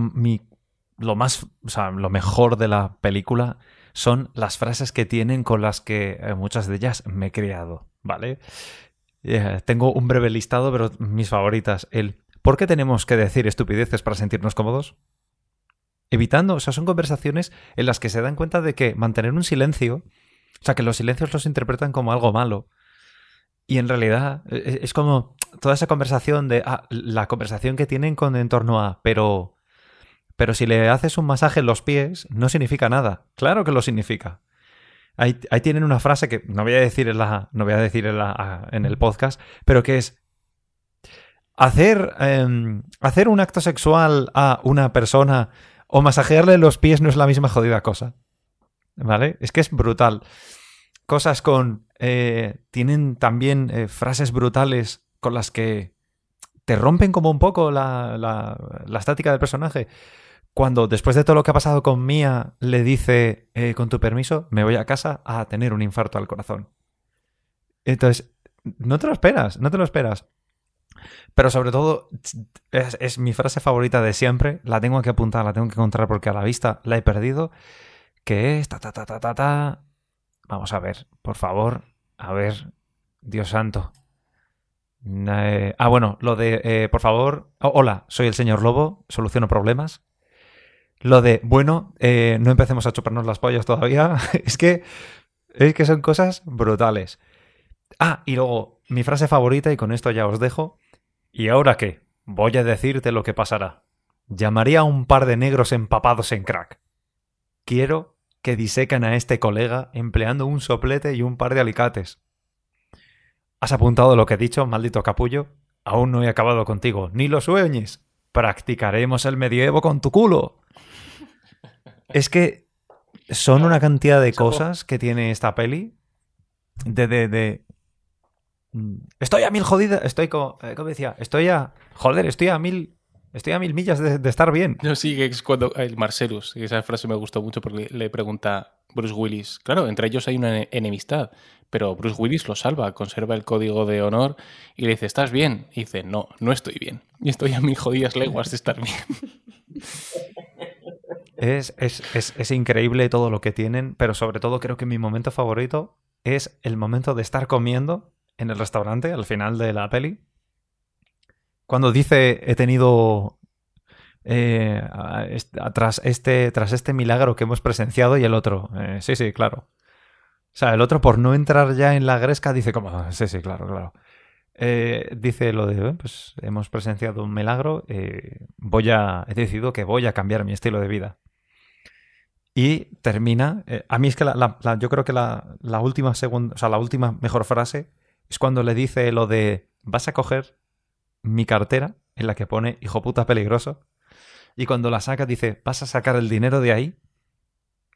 lo más, o sea, lo mejor de la película son las frases que tienen con las que eh, muchas de ellas me he criado. ¿vale? Eh, tengo un breve listado, pero mis favoritas. El ¿Por qué tenemos que decir estupideces para sentirnos cómodos? Evitando, o sea, son conversaciones en las que se dan cuenta de que mantener un silencio, o sea, que los silencios los interpretan como algo malo. Y en realidad e, e, es como toda esa conversación de ah, la conversación que tienen con en torno a, pero pero si le haces un masaje en los pies no significa nada. Claro que lo significa. Ahí, tienen una frase que no voy a decir en la no voy a decir en, la, en el podcast, pero que es hacer em, hacer un acto sexual a una persona o masajearle los pies no es la misma jodida cosa. ¿Vale? Es que es brutal. Cosas con... Eh, tienen también eh, frases brutales con las que te rompen como un poco la, la, estática del personaje. Cuando después de todo lo que ha pasado con Mia le dice, eh, con tu permiso, me voy a casa a tener un infarto al corazón. Entonces, no te lo esperas, no te lo esperas. Pero sobre todo, es, mi frase favorita de siempre. La tengo que apuntar, la tengo que encontrar porque a la vista la he perdido. Que es ta ta ta ta ta. Vamos a ver, por favor. A ver, Dios santo. Eh, ah, bueno, lo de, eh, por favor, oh, hola, soy el señor Lobo, soluciono problemas. Lo de, bueno, eh, no empecemos a chuparnos las pollas todavía. es que, es que son cosas brutales. Ah, y luego, mi frase favorita, y con esto ya os dejo, ¿Y ahora qué? Voy a decirte lo que pasará. Llamaría a un par de negros empapados en crack. Quiero que disecan a este colega empleando un soplete y un par de alicates. ¿Has apuntado lo que he dicho, maldito capullo? Aún no he acabado contigo, ni lo sueñes. Practicaremos el medievo con tu culo. Es que son una cantidad de cosas que tiene esta peli. De, de, de. Estoy a mil jodida, estoy como, eh, como decía, estoy a, joder, estoy a mil, estoy a mil millas de, estar bien. No, sí, que es cuando el Marcelus, esa frase me gustó mucho porque le pregunta Bruce Willis, claro, entre ellos hay una enemistad, pero Bruce Willis lo salva, conserva el código de honor y le dice, ¿estás bien? Y dice, no, no estoy bien. Y estoy a mil jodidas leguas de estar bien. Es, es, es increíble todo lo que tienen, pero sobre todo creo que mi momento favorito es el momento de estar comiendo en el restaurante al final de la peli. Cuando dice he tenido eh, tras, este, tras este milagro que hemos presenciado y el otro. Eh, sí, sí, claro. O sea, el otro por no entrar ya en la gresca dice como, ah, sí, sí, claro, claro. Eh, dice lo de, pues hemos presenciado un milagro, voy a, he decidido que voy a cambiar mi estilo de vida. Y termina, a mí es que yo creo que la, la última segunda, o sea, la última mejor frase es cuando le dice lo de vas a coger mi cartera en la que pone hijo puta peligroso y cuando la saca dice vas a sacar el dinero de ahí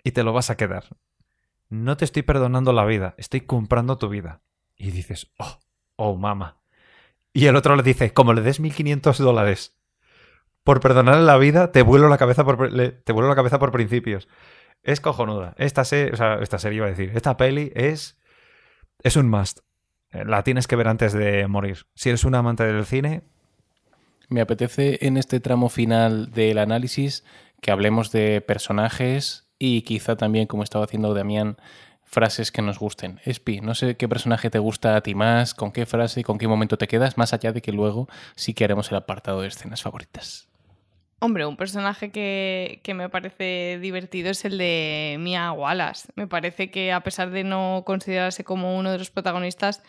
y te lo vas a quedar. No te estoy perdonando la vida, estoy comprando tu vida. Y dices, oh, oh, mama. Y el otro le dice, como le des 1500 dólares por perdonarle la vida, te vuelo la cabeza por, te vuelo la cabeza por principios. Es cojonuda. Esta, se, o sea, esta serie iba a decir, esta peli es, es un must. Eh, la tienes que ver antes de morir. Si eres un amante del cine. Me apetece en este tramo final del análisis que hablemos de personajes y quizá también, como estaba haciendo Damián, frases que nos gusten. Espi, no sé qué personaje te gusta a ti más, con qué frase y con qué momento te quedas, más allá de que luego sí que haremos el apartado de escenas favoritas. Hombre, un personaje que, me parece divertido es el de Mia Wallace. Me parece que a pesar de no considerarse como uno de los protagonistas,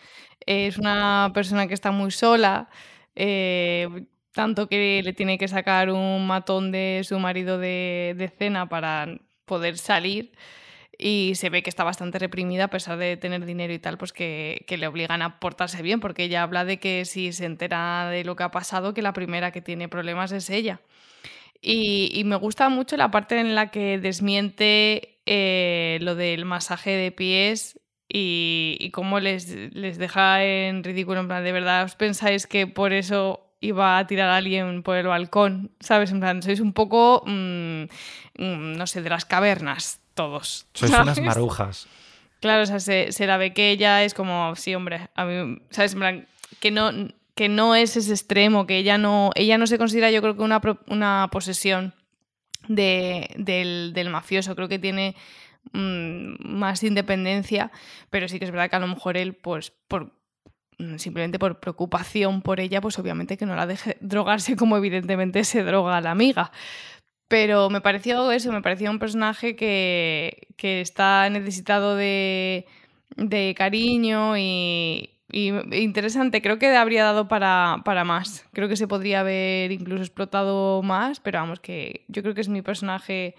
es una persona que está muy sola, eh, tanto que le tiene que sacar un matón de su marido de, de cena para poder salir y se ve que está bastante reprimida a pesar de tener dinero y tal, pues que, que, le obligan a portarse bien, porque ella habla de que si se entera de lo que ha pasado, que la primera que tiene problemas es ella. Y, me gusta mucho la parte en la que desmiente eh, lo del masaje de pies y, cómo les, les, deja en ridículo. En plan, ¿de verdad os pensáis que por eso iba a tirar a alguien por el balcón? ¿Sabes? En plan, sois un poco, mm, mm, no sé, de las cavernas todos. Sois unas marujas. Claro, o sea, se, se, la ve que ella es como, sí, hombre, a mí, ¿sabes? En plan, que no, que no es ese extremo, que ella no, ella no se considera yo creo que una, una posesión de, del, del, mafioso, creo que tiene mm, más independencia, pero sí que es verdad que a lo mejor él, pues, por, mm, simplemente por preocupación por ella, pues obviamente que no la deje drogarse como evidentemente se droga a la amiga. Pero me pareció eso, me pareció un personaje que, está necesitado de, cariño y, interesante. Creo que habría dado para, más. Creo que se podría haber incluso explotado más, pero vamos, que yo creo que es mi personaje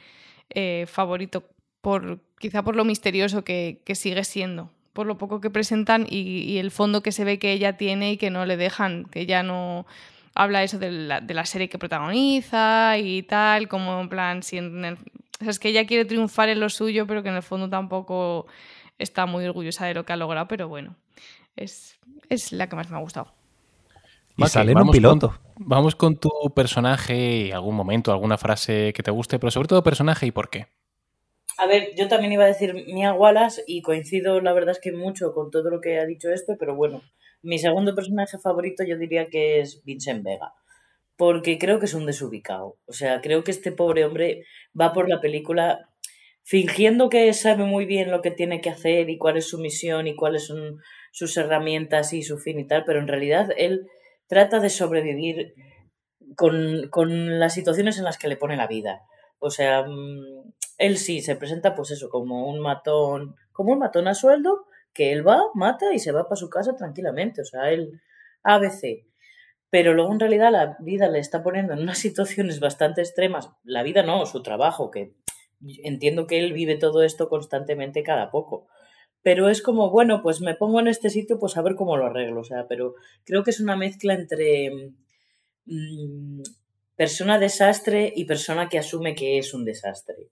eh, favorito, por, quizá por lo misterioso que, que, sigue siendo, por lo poco que presentan y, y, el fondo que se ve que ella tiene y que no le dejan, que ya no habla eso de la, de la serie que protagoniza y tal, como en plan, si es que ella quiere triunfar en lo suyo, pero que en el fondo tampoco está muy orgullosa de lo que ha logrado, pero bueno, es, es la que más me ha gustado. Y sale en un piloto. vamos con tu personaje y algún momento, alguna frase que te guste, pero sobre todo personaje y por qué. A ver, yo también iba a decir Mia Wallace y coincido, la verdad es que mucho con todo lo que ha dicho esto, pero bueno, mi segundo personaje favorito yo diría que es Vincent Vega, porque creo que es un desubicado. O sea, creo que este pobre hombre va por la película fingiendo que sabe muy bien lo que tiene que hacer y cuál es su misión y cuáles son sus herramientas y su fin y tal, pero en realidad él trata de sobrevivir con, con las situaciones en las que le pone la vida. O sea, mm, él sí se presenta pues eso, como un matón, como un matón a sueldo, que él va, mata y se va para su casa tranquilamente. O sea, él ABC. Pero luego en realidad la vida le está poniendo en unas situaciones bastante extremas. La vida no, su trabajo, que entiendo que él vive todo esto constantemente cada poco. Pero es como, bueno, pues me pongo en este sitio, pues a ver cómo lo arreglo. O sea, pero creo que es una mezcla entre mm, persona desastre y persona que asume que es un desastre.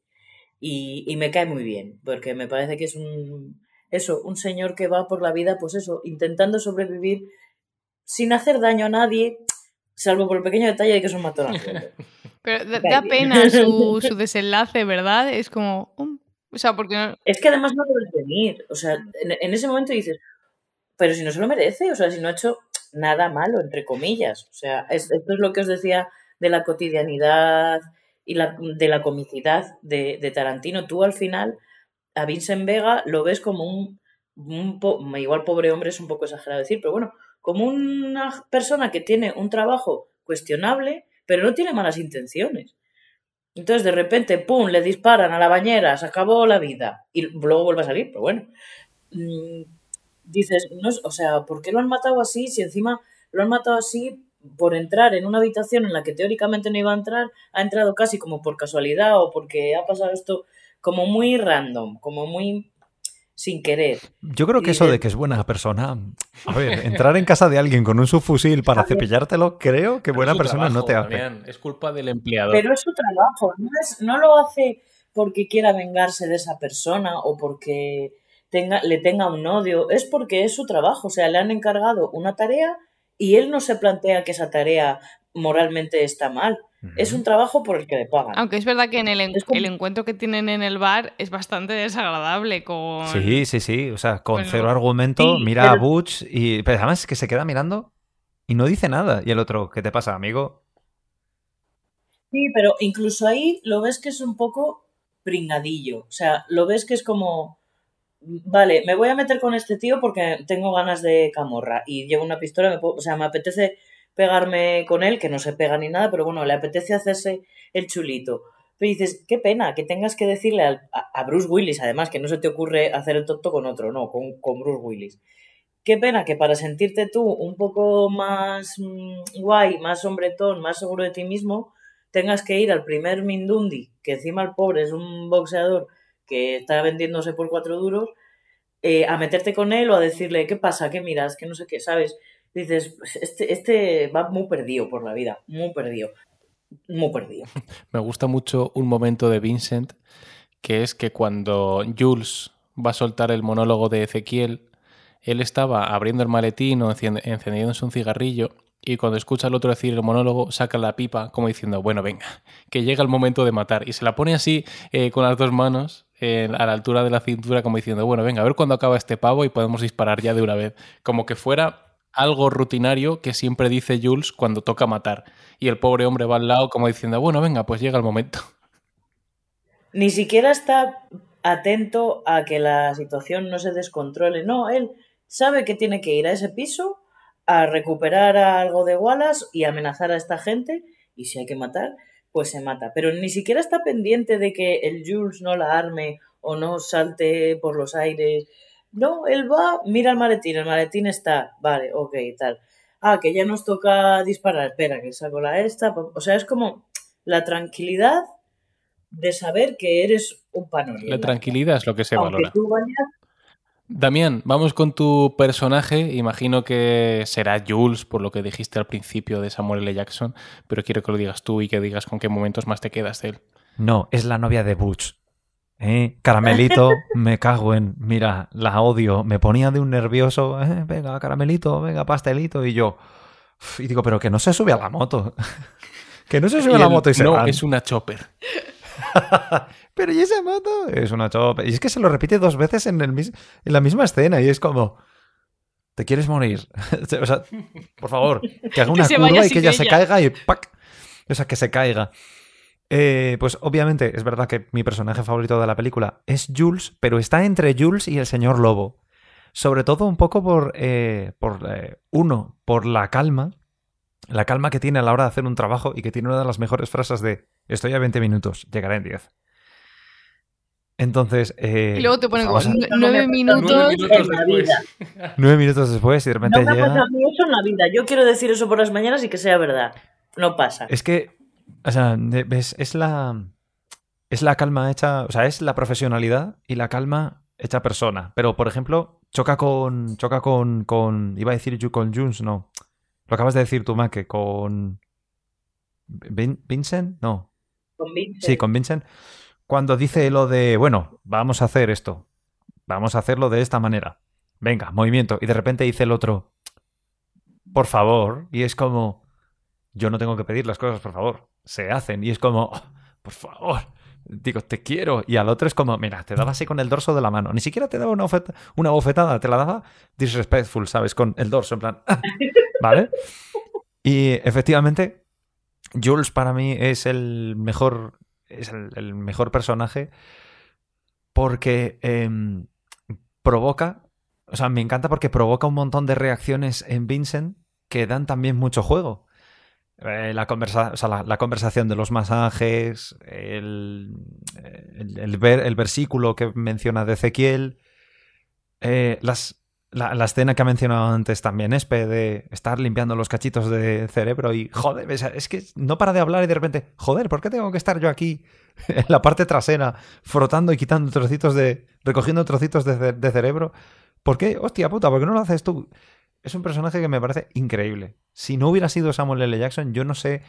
Y, y, me cae muy bien, porque me parece que es un, eso, un señor que va por la vida, pues eso, intentando sobrevivir sin hacer daño a nadie, salvo por el pequeño detalle de que es un matón. Pero da, pena su, su, desenlace, ¿verdad? Es como... o sea, porque Es que además no lo debes venir. O sea, en, ese momento dices, pero si no se lo merece, o sea, si no ha hecho nada malo, entre comillas. O sea, esto es lo que os decía de la cotidianidad y la, de la comicidad de, de Tarantino. Tú al final a Vincent Vega lo ves como un, igual pobre hombre es un poco exagerado decir, pero bueno, como una persona que tiene un trabajo cuestionable, pero no tiene malas intenciones. Entonces, de repente, ¡pum!, le disparan a la bañera, se acabó la vida. Y luego vuelve a salir, pero bueno. Mm, dices, no, o sea, ¿por qué lo han matado así? Si encima lo han matado así por entrar en una habitación en la que teóricamente no iba a entrar, ha entrado casi como por casualidad o porque ha pasado esto como muy random, como muy sin querer. Yo creo que eso de... que es buena persona. A ver, entrar en casa de alguien con un subfusil para cepillártelo, creo que buena persona no te hace. es culpa del empleado. Pero es su trabajo, no, no lo hace porque quiera vengarse de esa persona o porque tenga, le tenga un odio, es porque es su trabajo, o sea, le han encargado una tarea y él no se plantea que esa tarea moralmente está mal. Es un trabajo por el que le pagan. Aunque es verdad que en el, el, encuentro que tienen en el bar es bastante desagradable con... Sí, sí, sí. O sea, con cero argumento, mira a Butch y... Pero además es que se queda mirando y no dice nada. Y el otro, ¿qué te pasa, amigo? Sí, pero incluso ahí lo ves que es un poco pringadillo. O sea, lo ves que es como... Vale, me voy a meter con este tío porque tengo ganas de camorra y llevo una pistola, me o sea, me apetece pegarme con él, que no se pega ni nada, pero bueno, le apetece hacerse el chulito. Pero dices, qué pena que tengas que decirle a, Bruce Willis, además, que no se te ocurre hacer el tonto con otro, no, con, con Bruce Willis. Qué pena que para sentirte tú un poco más mm, guay, más hombretón, más seguro de ti mismo, tengas que ir al primer Mindundi, que encima el pobre es un boxeador que está vendiéndose por cuatro duros, eh, a meterte con él o a decirle, ¿qué pasa? ¿Qué miras? que no sé qué? ¿Sabes? Dices, pues, este, este va muy perdido por la vida, muy perdido, muy perdido. Me gusta mucho un momento de Vincent, que es que cuando Jules va a soltar el monólogo de Ezequiel, él estaba abriendo el maletín o encendiéndose un cigarrillo y cuando escucha al otro decir el monólogo saca la pipa como diciendo, bueno, venga, que llega el momento de matar. Y se la pone así eh, con las dos manos a la altura de la cintura como diciendo, bueno, venga, a ver cuándo acaba este pavo y podemos disparar ya de una vez. Como que fuera algo rutinario que siempre dice Jules cuando toca matar. Y el pobre hombre va al lado como diciendo, bueno, venga, pues llega el momento. Ni siquiera está atento a que la situación no se descontrole. No, él sabe que tiene que ir a ese piso a recuperar algo de Wallace y amenazar a esta gente y si hay que matar, pues se mata. Pero ni siquiera está pendiente de que el Jules no la arme o no salte por los aires. No, él va, mira el maletín, el maletín está, vale, ok, tal. Ah, que ya nos toca disparar, espera, que saco la esta. O sea, es como la tranquilidad de saber que eres un panorama. La tranquilidad es lo que se valora. Damián, vamos con tu personaje. Imagino que será Jules, por lo que dijiste al principio de Samuel L. Jackson, pero quiero que lo digas tú y que digas con qué momentos más te quedas de él. No, es la novia de Butch. ¿Eh? Caramelito, me cago en. Mira, la odio. Me ponía de un nervioso. Eh, venga, caramelito, venga, pastelito. Y yo. Y digo, pero que no se sube a la moto. que no se sube a la moto y se No, es una chopper. Pero ¿y esa moto? Es una chopa. Y es que se lo repite dos veces en, el en la misma escena y es como... ¿Te quieres morir? o sea, por favor, que haga una curva y que ella se caiga y ¡pac! O sea, que se caiga. Eh, pues obviamente es verdad que mi personaje favorito de la película es Jules, pero está entre Jules y el señor Lobo. Sobre todo un poco por, eh, por eh, uno, por la calma, la calma que tiene a la hora de hacer un trabajo y que tiene una de las mejores frases de estoy a 20 minutos, llegaré en 10. Entonces. Eh, y luego te ponen como nueve minutos. Nueve minutos después. nueve minutos después y de repente no llega. No pasa eso en la vida. Yo quiero decir eso por las mañanas y que sea verdad. No pasa. Es que. O sea, ves, es la. Es la calma hecha. O sea, es la profesionalidad y la calma hecha persona. Pero, por ejemplo, choca con. Choca con. con iba a decir yo con Junes, no. Lo acabas de decir tú, Maque, con. ¿Vincent? No. Con Vincent. Sí, con Vincent. Cuando dice lo de, bueno, vamos a hacer esto. Vamos a hacerlo de esta manera. Venga, movimiento. Y de repente dice el otro, por favor. Y es como, yo no tengo que pedir las cosas, por favor. Se hacen. Y es como, por favor. Digo, te quiero. Y al otro es como, mira, te daba así con el dorso de la mano. Ni siquiera te daba una, una bofetada, te la daba disrespectful, ¿sabes? Con el dorso, en plan. ¿Vale? Y efectivamente, Jules para mí es el mejor. Es el, mejor personaje. Porque em, provoca. O sea, me encanta porque provoca un montón de reacciones en Vincent que dan también mucho juego. Eh, la, conversa la, conversación de los masajes, el, el, ver, el versículo que menciona de Ezequiel, eh, las, la, la, escena que ha mencionado antes también, Espe, de estar limpiando los cachitos de cerebro y, joder, es que no para de hablar y de repente, joder, ¿por qué tengo que estar yo aquí en la parte trasera frotando y quitando trocitos de, recogiendo trocitos de, de cerebro? ¿Por qué? Hostia puta, ¿por qué no lo haces tú? Es un personaje que me parece increíble. Si no hubiera sido Samuel L. Jackson, yo no sé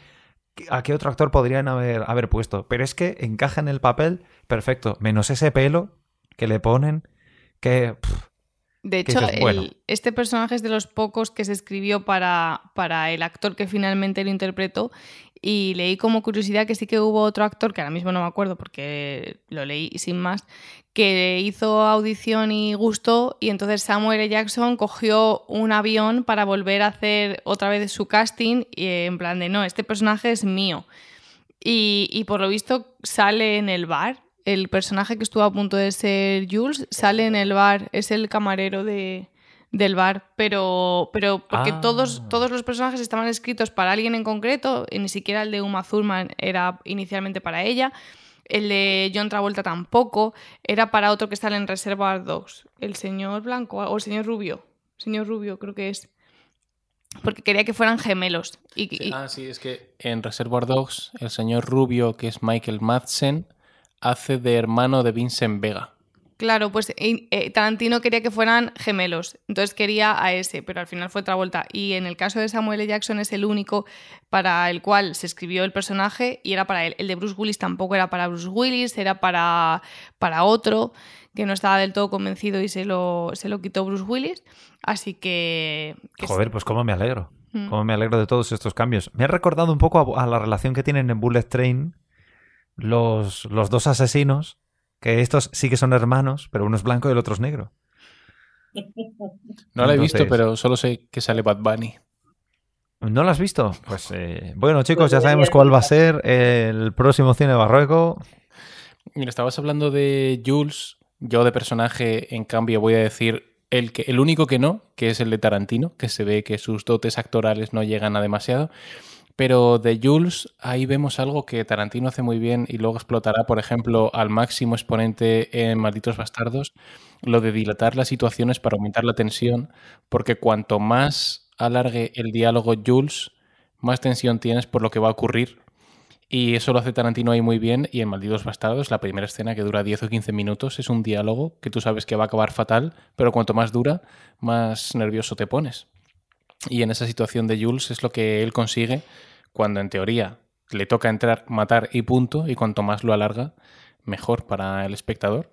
a qué otro actor podrían haber, haber puesto. Pero es que encaja en el papel perfecto. Menos ese pelo que le ponen. Que. de hecho, este personaje es de los pocos que se escribió para, para el actor que finalmente lo interpretó y leí como curiosidad que sí que hubo otro actor, que ahora mismo no me acuerdo porque lo leí sin más, que hizo audición y gustó y entonces Samuel L. Jackson cogió un avión para volver a hacer otra vez su casting y en plan de no, este personaje es mío. Y, y por lo visto sale en el bar, el personaje que estuvo a punto de ser Jules sale en el bar, es el camarero de, del bar, pero, pero porque todos, ah. todos los personajes estaban escritos para alguien en concreto, y ni siquiera el de Uma Thurman era inicialmente para ella, el de John Travolta tampoco, era para otro que está en Reservoir Dogs, el señor Blanco o el señor Rubio, señor Rubio creo que es, porque quería que fueran gemelos. Y, Ah, sí, es que en Reservoir Dogs el señor Rubio, que es Michael Madsen, hace de hermano de Vincent Vega. Claro, pues eh, Tarantino quería que fueran gemelos, entonces quería a ese, pero al final fue Travolta. Y en el caso de Samuel L. Jackson es el único para el cual se escribió el personaje y era para él. El de Bruce Willis tampoco era para Bruce Willis, era para, para otro que no estaba del todo convencido y se lo, se lo quitó Bruce Willis. Así que... Joder, pues cómo me alegro. Mm. Cómo me alegro de todos estos cambios. Me ha recordado un poco a, la relación que tienen en Bullet Train los, los dos asesinos que estos sí que son hermanos, pero uno es blanco y el otro es negro. No lo he visto, pero solo sé que sale Bad Bunny. ¿No lo has visto? Pues eh, bueno, chicos, ya sabemos cuál va a ser el próximo cine barroco. Mira, estabas hablando de Jules. Yo de personaje, en cambio, voy a decir el, que, el único que no, que es el de Tarantino, que se ve que sus dotes actorales no llegan a demasiado. Pero de Jules, ahí vemos algo que Tarantino hace muy bien y luego explotará, por ejemplo, al máximo exponente en Malditos Bastardos, lo de dilatar las situaciones para aumentar la tensión, porque cuanto más alargue el diálogo Jules, más tensión tienes por lo que va a ocurrir. Y eso lo hace Tarantino ahí muy bien. Y en Malditos Bastardos, la primera escena que dura 10 o 15 minutos es un diálogo que tú sabes que va a acabar fatal, pero cuanto más dura, más nervioso te pones. Y en esa situación de Jules es lo que él consigue cuando en teoría le toca entrar, matar y punto, y cuanto más lo alarga, mejor para el espectador.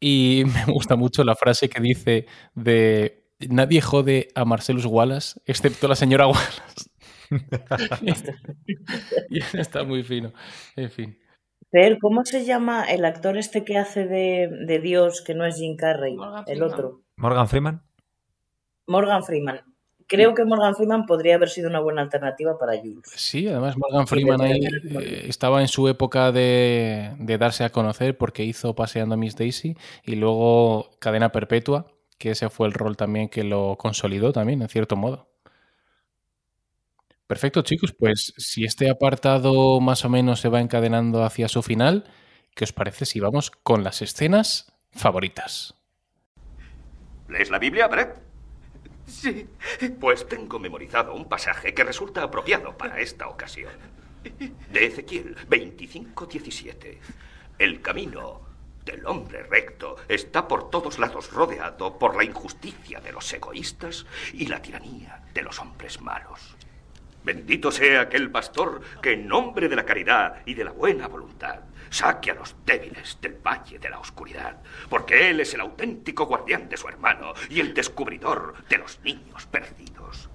Y me gusta mucho la frase que dice de nadie jode a Marcelus Wallace, excepto la señora Wallace. está muy fino. En fin. Pero, ¿cómo se llama el actor este que hace de, Dios, que no es Jim Carrey? el otro. Morgan Freeman. Morgan Freeman creo que Morgan Freeman podría haber sido una buena alternativa para Jules. Sí, además Morgan Freeman ahí eh, estaba en su época de, darse a conocer porque hizo Paseando a Miss Daisy y luego Cadena Perpetua, que ese fue el rol también que lo consolidó también, en cierto modo. Perfecto, chicos, pues si este apartado más o menos se va encadenando hacia su final, ¿qué os parece si vamos con las escenas favoritas? ¿Lees la Biblia, Brett? Sí. Pues tengo memorizado un pasaje que resulta apropiado para esta ocasión. De Ezequiel 25:17. El camino del hombre recto está por todos lados rodeado por la injusticia de los egoístas y la tiranía de los hombres malos. Bendito sea aquel pastor que en nombre de la caridad y de la buena voluntad saque a los débiles del valle de la oscuridad, porque él es el auténtico guardián de su hermano y el descubridor de los niños perdidos.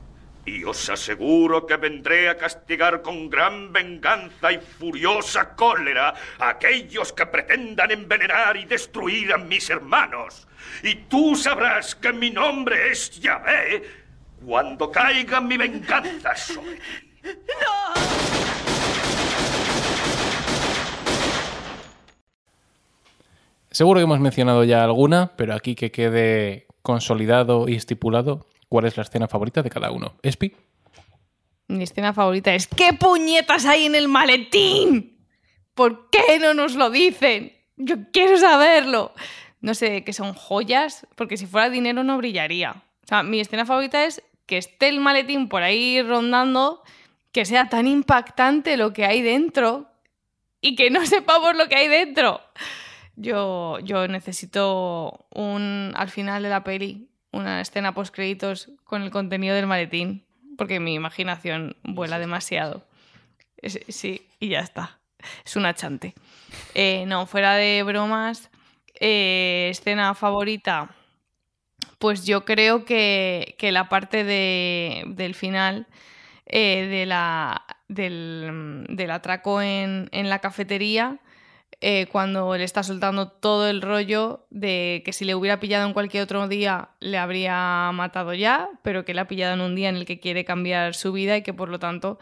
Y os aseguro que vendré a castigar con gran venganza y furiosa cólera a aquellos que pretendan envenenar y destruir a mis hermanos. Y tú sabrás que mi nombre es Yahvé cuando caiga mi venganza sobre ti. ¡No! Seguro que hemos mencionado ya alguna, pero aquí que quede consolidado y estipulado cuál es la escena favorita de cada uno. ¿Espi? Mi escena favorita es ¿qué puñetas hay en el maletín? ¿Por qué no nos lo dicen? Yo quiero saberlo. No sé, que son joyas, porque si fuera dinero no brillaría. O sea, mi escena favorita es que esté el maletín por ahí rondando, que sea tan impactante lo que hay dentro y que no sepamos lo que hay dentro. Yo, yo necesito un, al final de la peli, una escena post créditos con el contenido del maletín, porque mi imaginación vuela demasiado. sí, y ya está. Es un achante. Eh, no, fuera de bromas, eh, escena favorita. Pues yo creo que, la parte del final eh, de la, del, del atraco en, en la cafetería eh, cuando le está soltando todo el rollo de que si le hubiera pillado en cualquier otro día le habría matado ya, pero que le ha pillado en un día en el que quiere cambiar su vida y que por lo tanto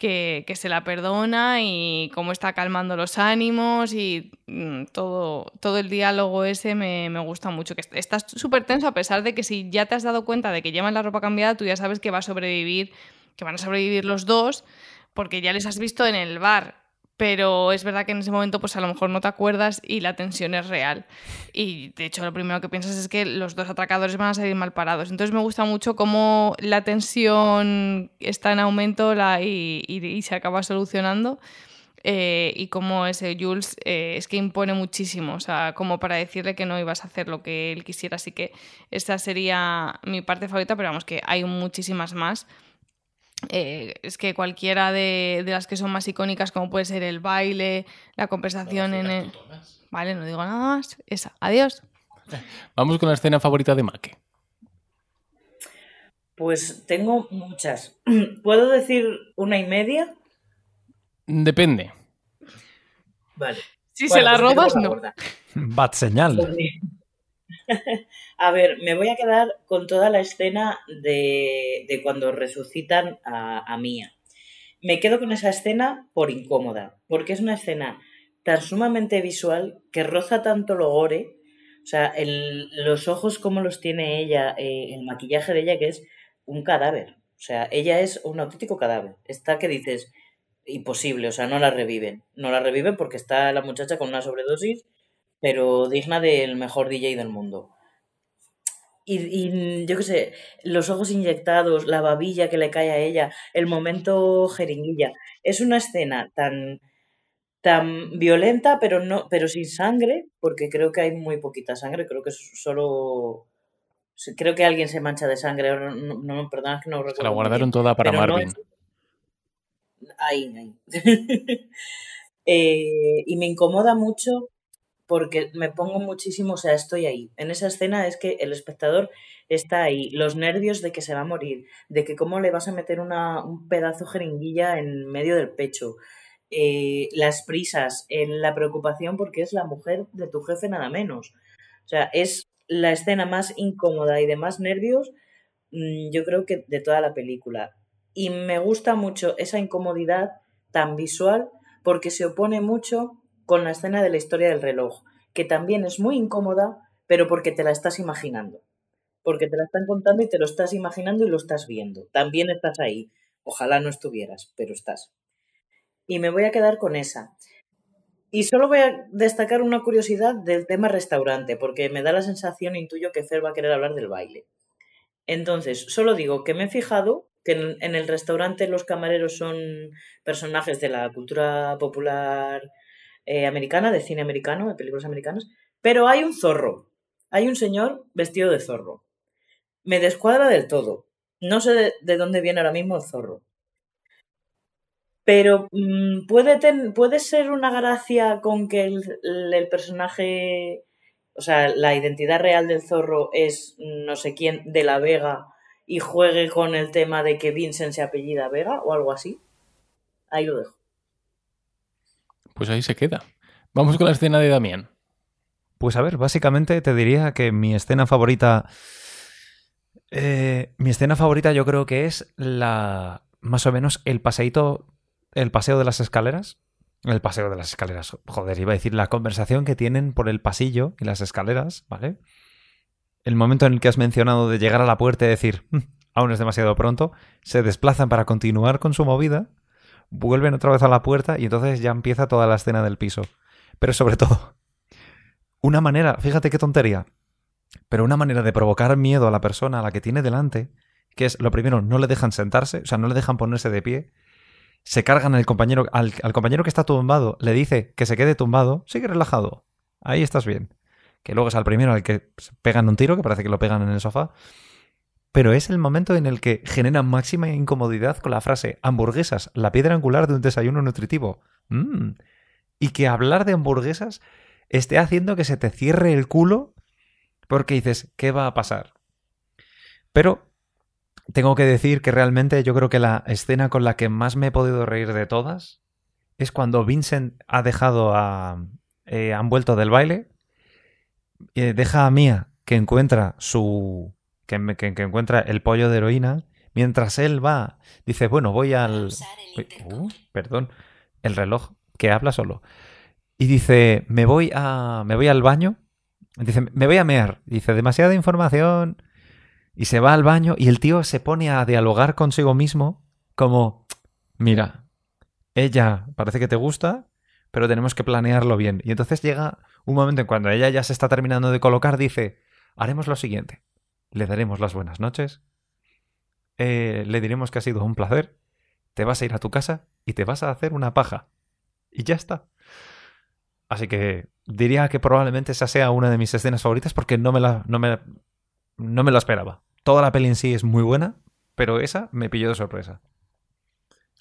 que, se la perdona y cómo está calmando los ánimos y mm, todo, todo el diálogo ese me, me gusta mucho. Que estás súper tenso a pesar de que si ya te has dado cuenta de que llevan la ropa cambiada, tú ya sabes que va a sobrevivir, que van a sobrevivir los dos, porque ya les has visto en el bar pero es verdad que en ese momento pues a lo mejor no te acuerdas y la tensión es real. Y de hecho lo primero que piensas es que los dos atracadores van a salir mal parados. Entonces me gusta mucho cómo la tensión está en aumento y, se acaba solucionando. Eh, y cómo ese Jules eh, es que impone muchísimo, o sea, como para decirle que no ibas a hacer lo que él quisiera. Así que esta sería mi parte favorita, pero vamos que hay muchísimas más. Eh, es que cualquiera de, las que son más icónicas, como puede ser el baile, la conversación en el... Vale, no digo nada más. Esa. Adiós. Vamos con la escena favorita de Make. Pues tengo muchas. ¿Puedo decir una y media? Depende. Vale. Si se la pues robas, no. Bad señal. Pues a ver, me voy a quedar con toda la escena de, cuando resucitan a, Mía. Me quedo con esa escena por incómoda, porque es una escena tan sumamente visual que roza tanto lo gore. O sea, los ojos como los tiene ella, eh, el maquillaje de ella que es un cadáver. O sea, ella es un auténtico cadáver. Está que dices, imposible, o sea, no la reviven. No la reviven porque está la muchacha con una sobredosis, pero digna del mejor DJ del mundo. Y, y yo qué sé, los ojos inyectados, la babilla que le cae a ella, el momento jeringuilla. Es una escena tan, tan violenta, pero no, pero sin sangre, porque creo que hay muy poquita sangre, creo que es solo creo que alguien se mancha de sangre, no, no, perdona que no recuerdo. Se la guardaron toda para Marvin. Ahí, ahí. eh, y me incomoda mucho porque me pongo muchísimo, o sea, estoy ahí. En esa escena es que el espectador está ahí, los nervios de que se va a morir, de que cómo le vas a meter una, un pedazo jeringuilla en medio del pecho, eh, las prisas, en la preocupación porque es la mujer de tu jefe nada menos. O sea, es la escena más incómoda y de más nervios, mm, yo creo que de toda la película. Y me gusta mucho esa incomodidad tan visual porque se opone mucho con la escena de la historia del reloj, que también es muy incómoda, pero porque te la estás imaginando. Porque te la están contando y te lo estás imaginando y lo estás viendo. También estás ahí. Ojalá no estuvieras, pero estás. Y me voy a quedar con esa. Y solo voy a destacar una curiosidad del tema restaurante, porque me da la sensación, intuyo que Fer va a querer hablar del baile. Entonces, solo digo que me he fijado que en, el restaurante los camareros son personajes de la cultura popular eh, americana, de cine americano, de películas americanas, pero hay un zorro, hay un señor vestido de zorro. Me descuadra del todo. No sé de, dónde viene ahora mismo el zorro. Pero mm, puede, puede ser una gracia con que el, personaje, o sea, la identidad real del zorro es no sé quién de la Vega y juegue con el tema de que Vincent se apellida Vega o algo así. Ahí lo dejo. Pues ahí se queda. Vamos con la escena de Damián. Pues a ver, básicamente te diría que mi escena favorita. Eh, mi escena favorita yo creo que es la. Más o menos el paseíto. El paseo de las escaleras. El paseo de las escaleras. Joder, iba a decir la conversación que tienen por el pasillo y las escaleras, ¿vale? El momento en el que has mencionado de llegar a la puerta y decir, mm, aún es demasiado pronto, se desplazan para continuar con su movida vuelven otra vez a la puerta y entonces ya empieza toda la escena del piso. Pero sobre todo, una manera, fíjate qué tontería, pero una manera de provocar miedo a la persona a la que tiene delante, que es lo primero, no le dejan sentarse, o sea, no le dejan ponerse de pie, se cargan al compañero, al, compañero que está tumbado, le dice que se quede tumbado, sigue relajado, ahí estás bien. Que luego es al primero al que pegan un tiro, que parece que lo pegan en el sofá, pero es el momento en el que genera máxima incomodidad con la frase hamburguesas, la piedra angular de un desayuno nutritivo. Mm. Y que hablar de hamburguesas esté haciendo que se te cierre el culo porque dices, ¿qué va a pasar? Pero tengo que decir que realmente yo creo que la escena con la que más me he podido reír de todas es cuando Vincent ha dejado a... Eh, han vuelto del baile, eh, deja a Mia que encuentra su que, encuentra el pollo de heroína, mientras él va, dice, bueno, voy al... Uh, perdón, el reloj, que habla solo. Y dice, me voy, a, me voy al baño. Dice, me voy a mear. Dice, demasiada información. Y se va al baño y el tío se pone a dialogar consigo mismo como, mira, ella parece que te gusta, pero tenemos que planearlo bien. Y entonces llega un momento en cuando ella ya se está terminando de colocar, dice, haremos lo siguiente le daremos las buenas noches, eh, le diremos que ha sido un placer, te vas a ir a tu casa y te vas a hacer una paja. Y ya está. Así que diría que probablemente esa sea una de mis escenas favoritas porque no me la, no me, no me la esperaba. Toda la peli en sí es muy buena, pero esa me pilló de sorpresa.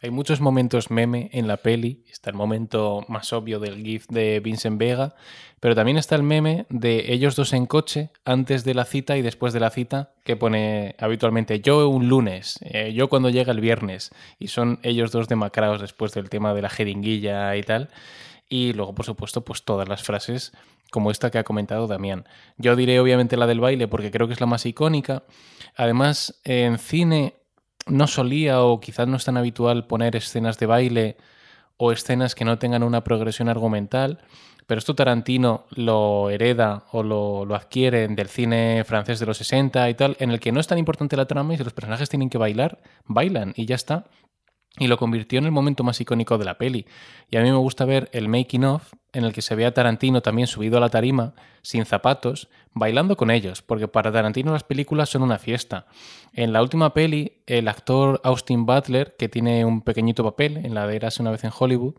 Hay muchos momentos meme en la peli. Está el momento más obvio del GIF de Vincent Vega, pero también está el meme de ellos dos en coche antes de la cita y después de la cita, que pone habitualmente yo un lunes, eh, yo cuando llega el viernes, y son ellos dos demacrados después del tema de la jeringuilla y tal. Y luego, por supuesto, pues todas las frases como esta que ha comentado Damián. Yo diré obviamente la del baile porque creo que es la más icónica. Además, en cine no solía o quizás no es tan habitual poner escenas de baile o escenas que no tengan una progresión argumental. Pero esto Tarantino lo hereda o lo, lo adquiere del cine francés de los 60 y tal, en el que no es tan importante la trama y si los personajes tienen que bailar, bailan y ya está y lo convirtió en el momento más icónico de la peli. Y a mí me gusta ver el making of en el que se ve a Tarantino también subido a la tarima, sin zapatos, bailando con ellos, porque para Tarantino las películas son una fiesta. En la última peli, el actor Austin Butler, que tiene un pequeñito papel en la de Eras una vez en Hollywood,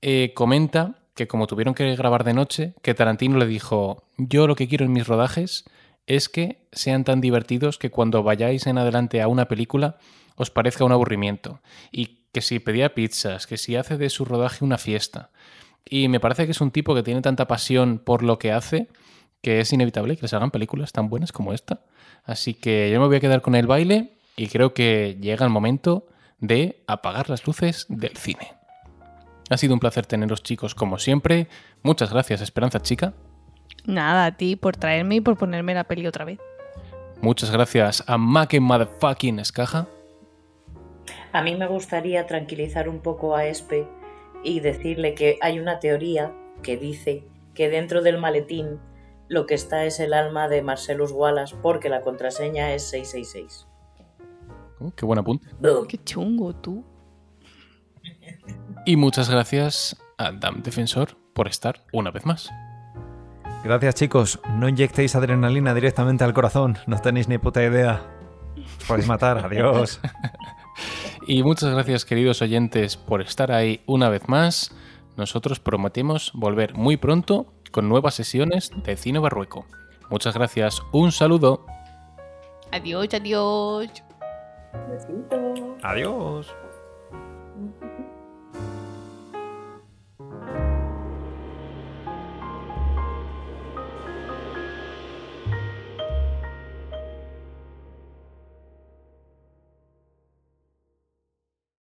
eh, comenta que como tuvieron que grabar de noche, que Tarantino le dijo, yo lo que quiero en mis rodajes es que sean tan divertidos que cuando vayáis en adelante a una película os parezca un aburrimiento. Y que si pedía pizzas, que si hace de su rodaje una fiesta. Y me parece que es un tipo que tiene tanta pasión por lo que hace que es inevitable que les hagan películas tan buenas como esta. Así que yo me voy a quedar con el baile y creo que llega el momento de apagar las luces del cine. Ha sido un placer teneros chicos como siempre. Muchas gracias Esperanza Chica. Nada, a ti por traerme y por ponerme la peli otra vez. Muchas gracias a Make Motherfucking Escaja. A mí me gustaría tranquilizar un poco a Espe y decirle que hay una teoría que dice que dentro del maletín lo que está es el alma de Marcelus Wallace porque la contraseña es 666. Oh, qué buen apunte. Qué chungo tú. Y muchas gracias a Dam Defensor por estar una vez más. Gracias chicos, no inyectéis adrenalina directamente al corazón, no tenéis ni puta idea. Os podéis matar, adiós. Y muchas gracias queridos oyentes por estar ahí una vez más. Nosotros prometemos volver muy pronto con nuevas sesiones de Cine Barrueco. Muchas gracias, un saludo. Adiós, adiós. Besito. Adiós.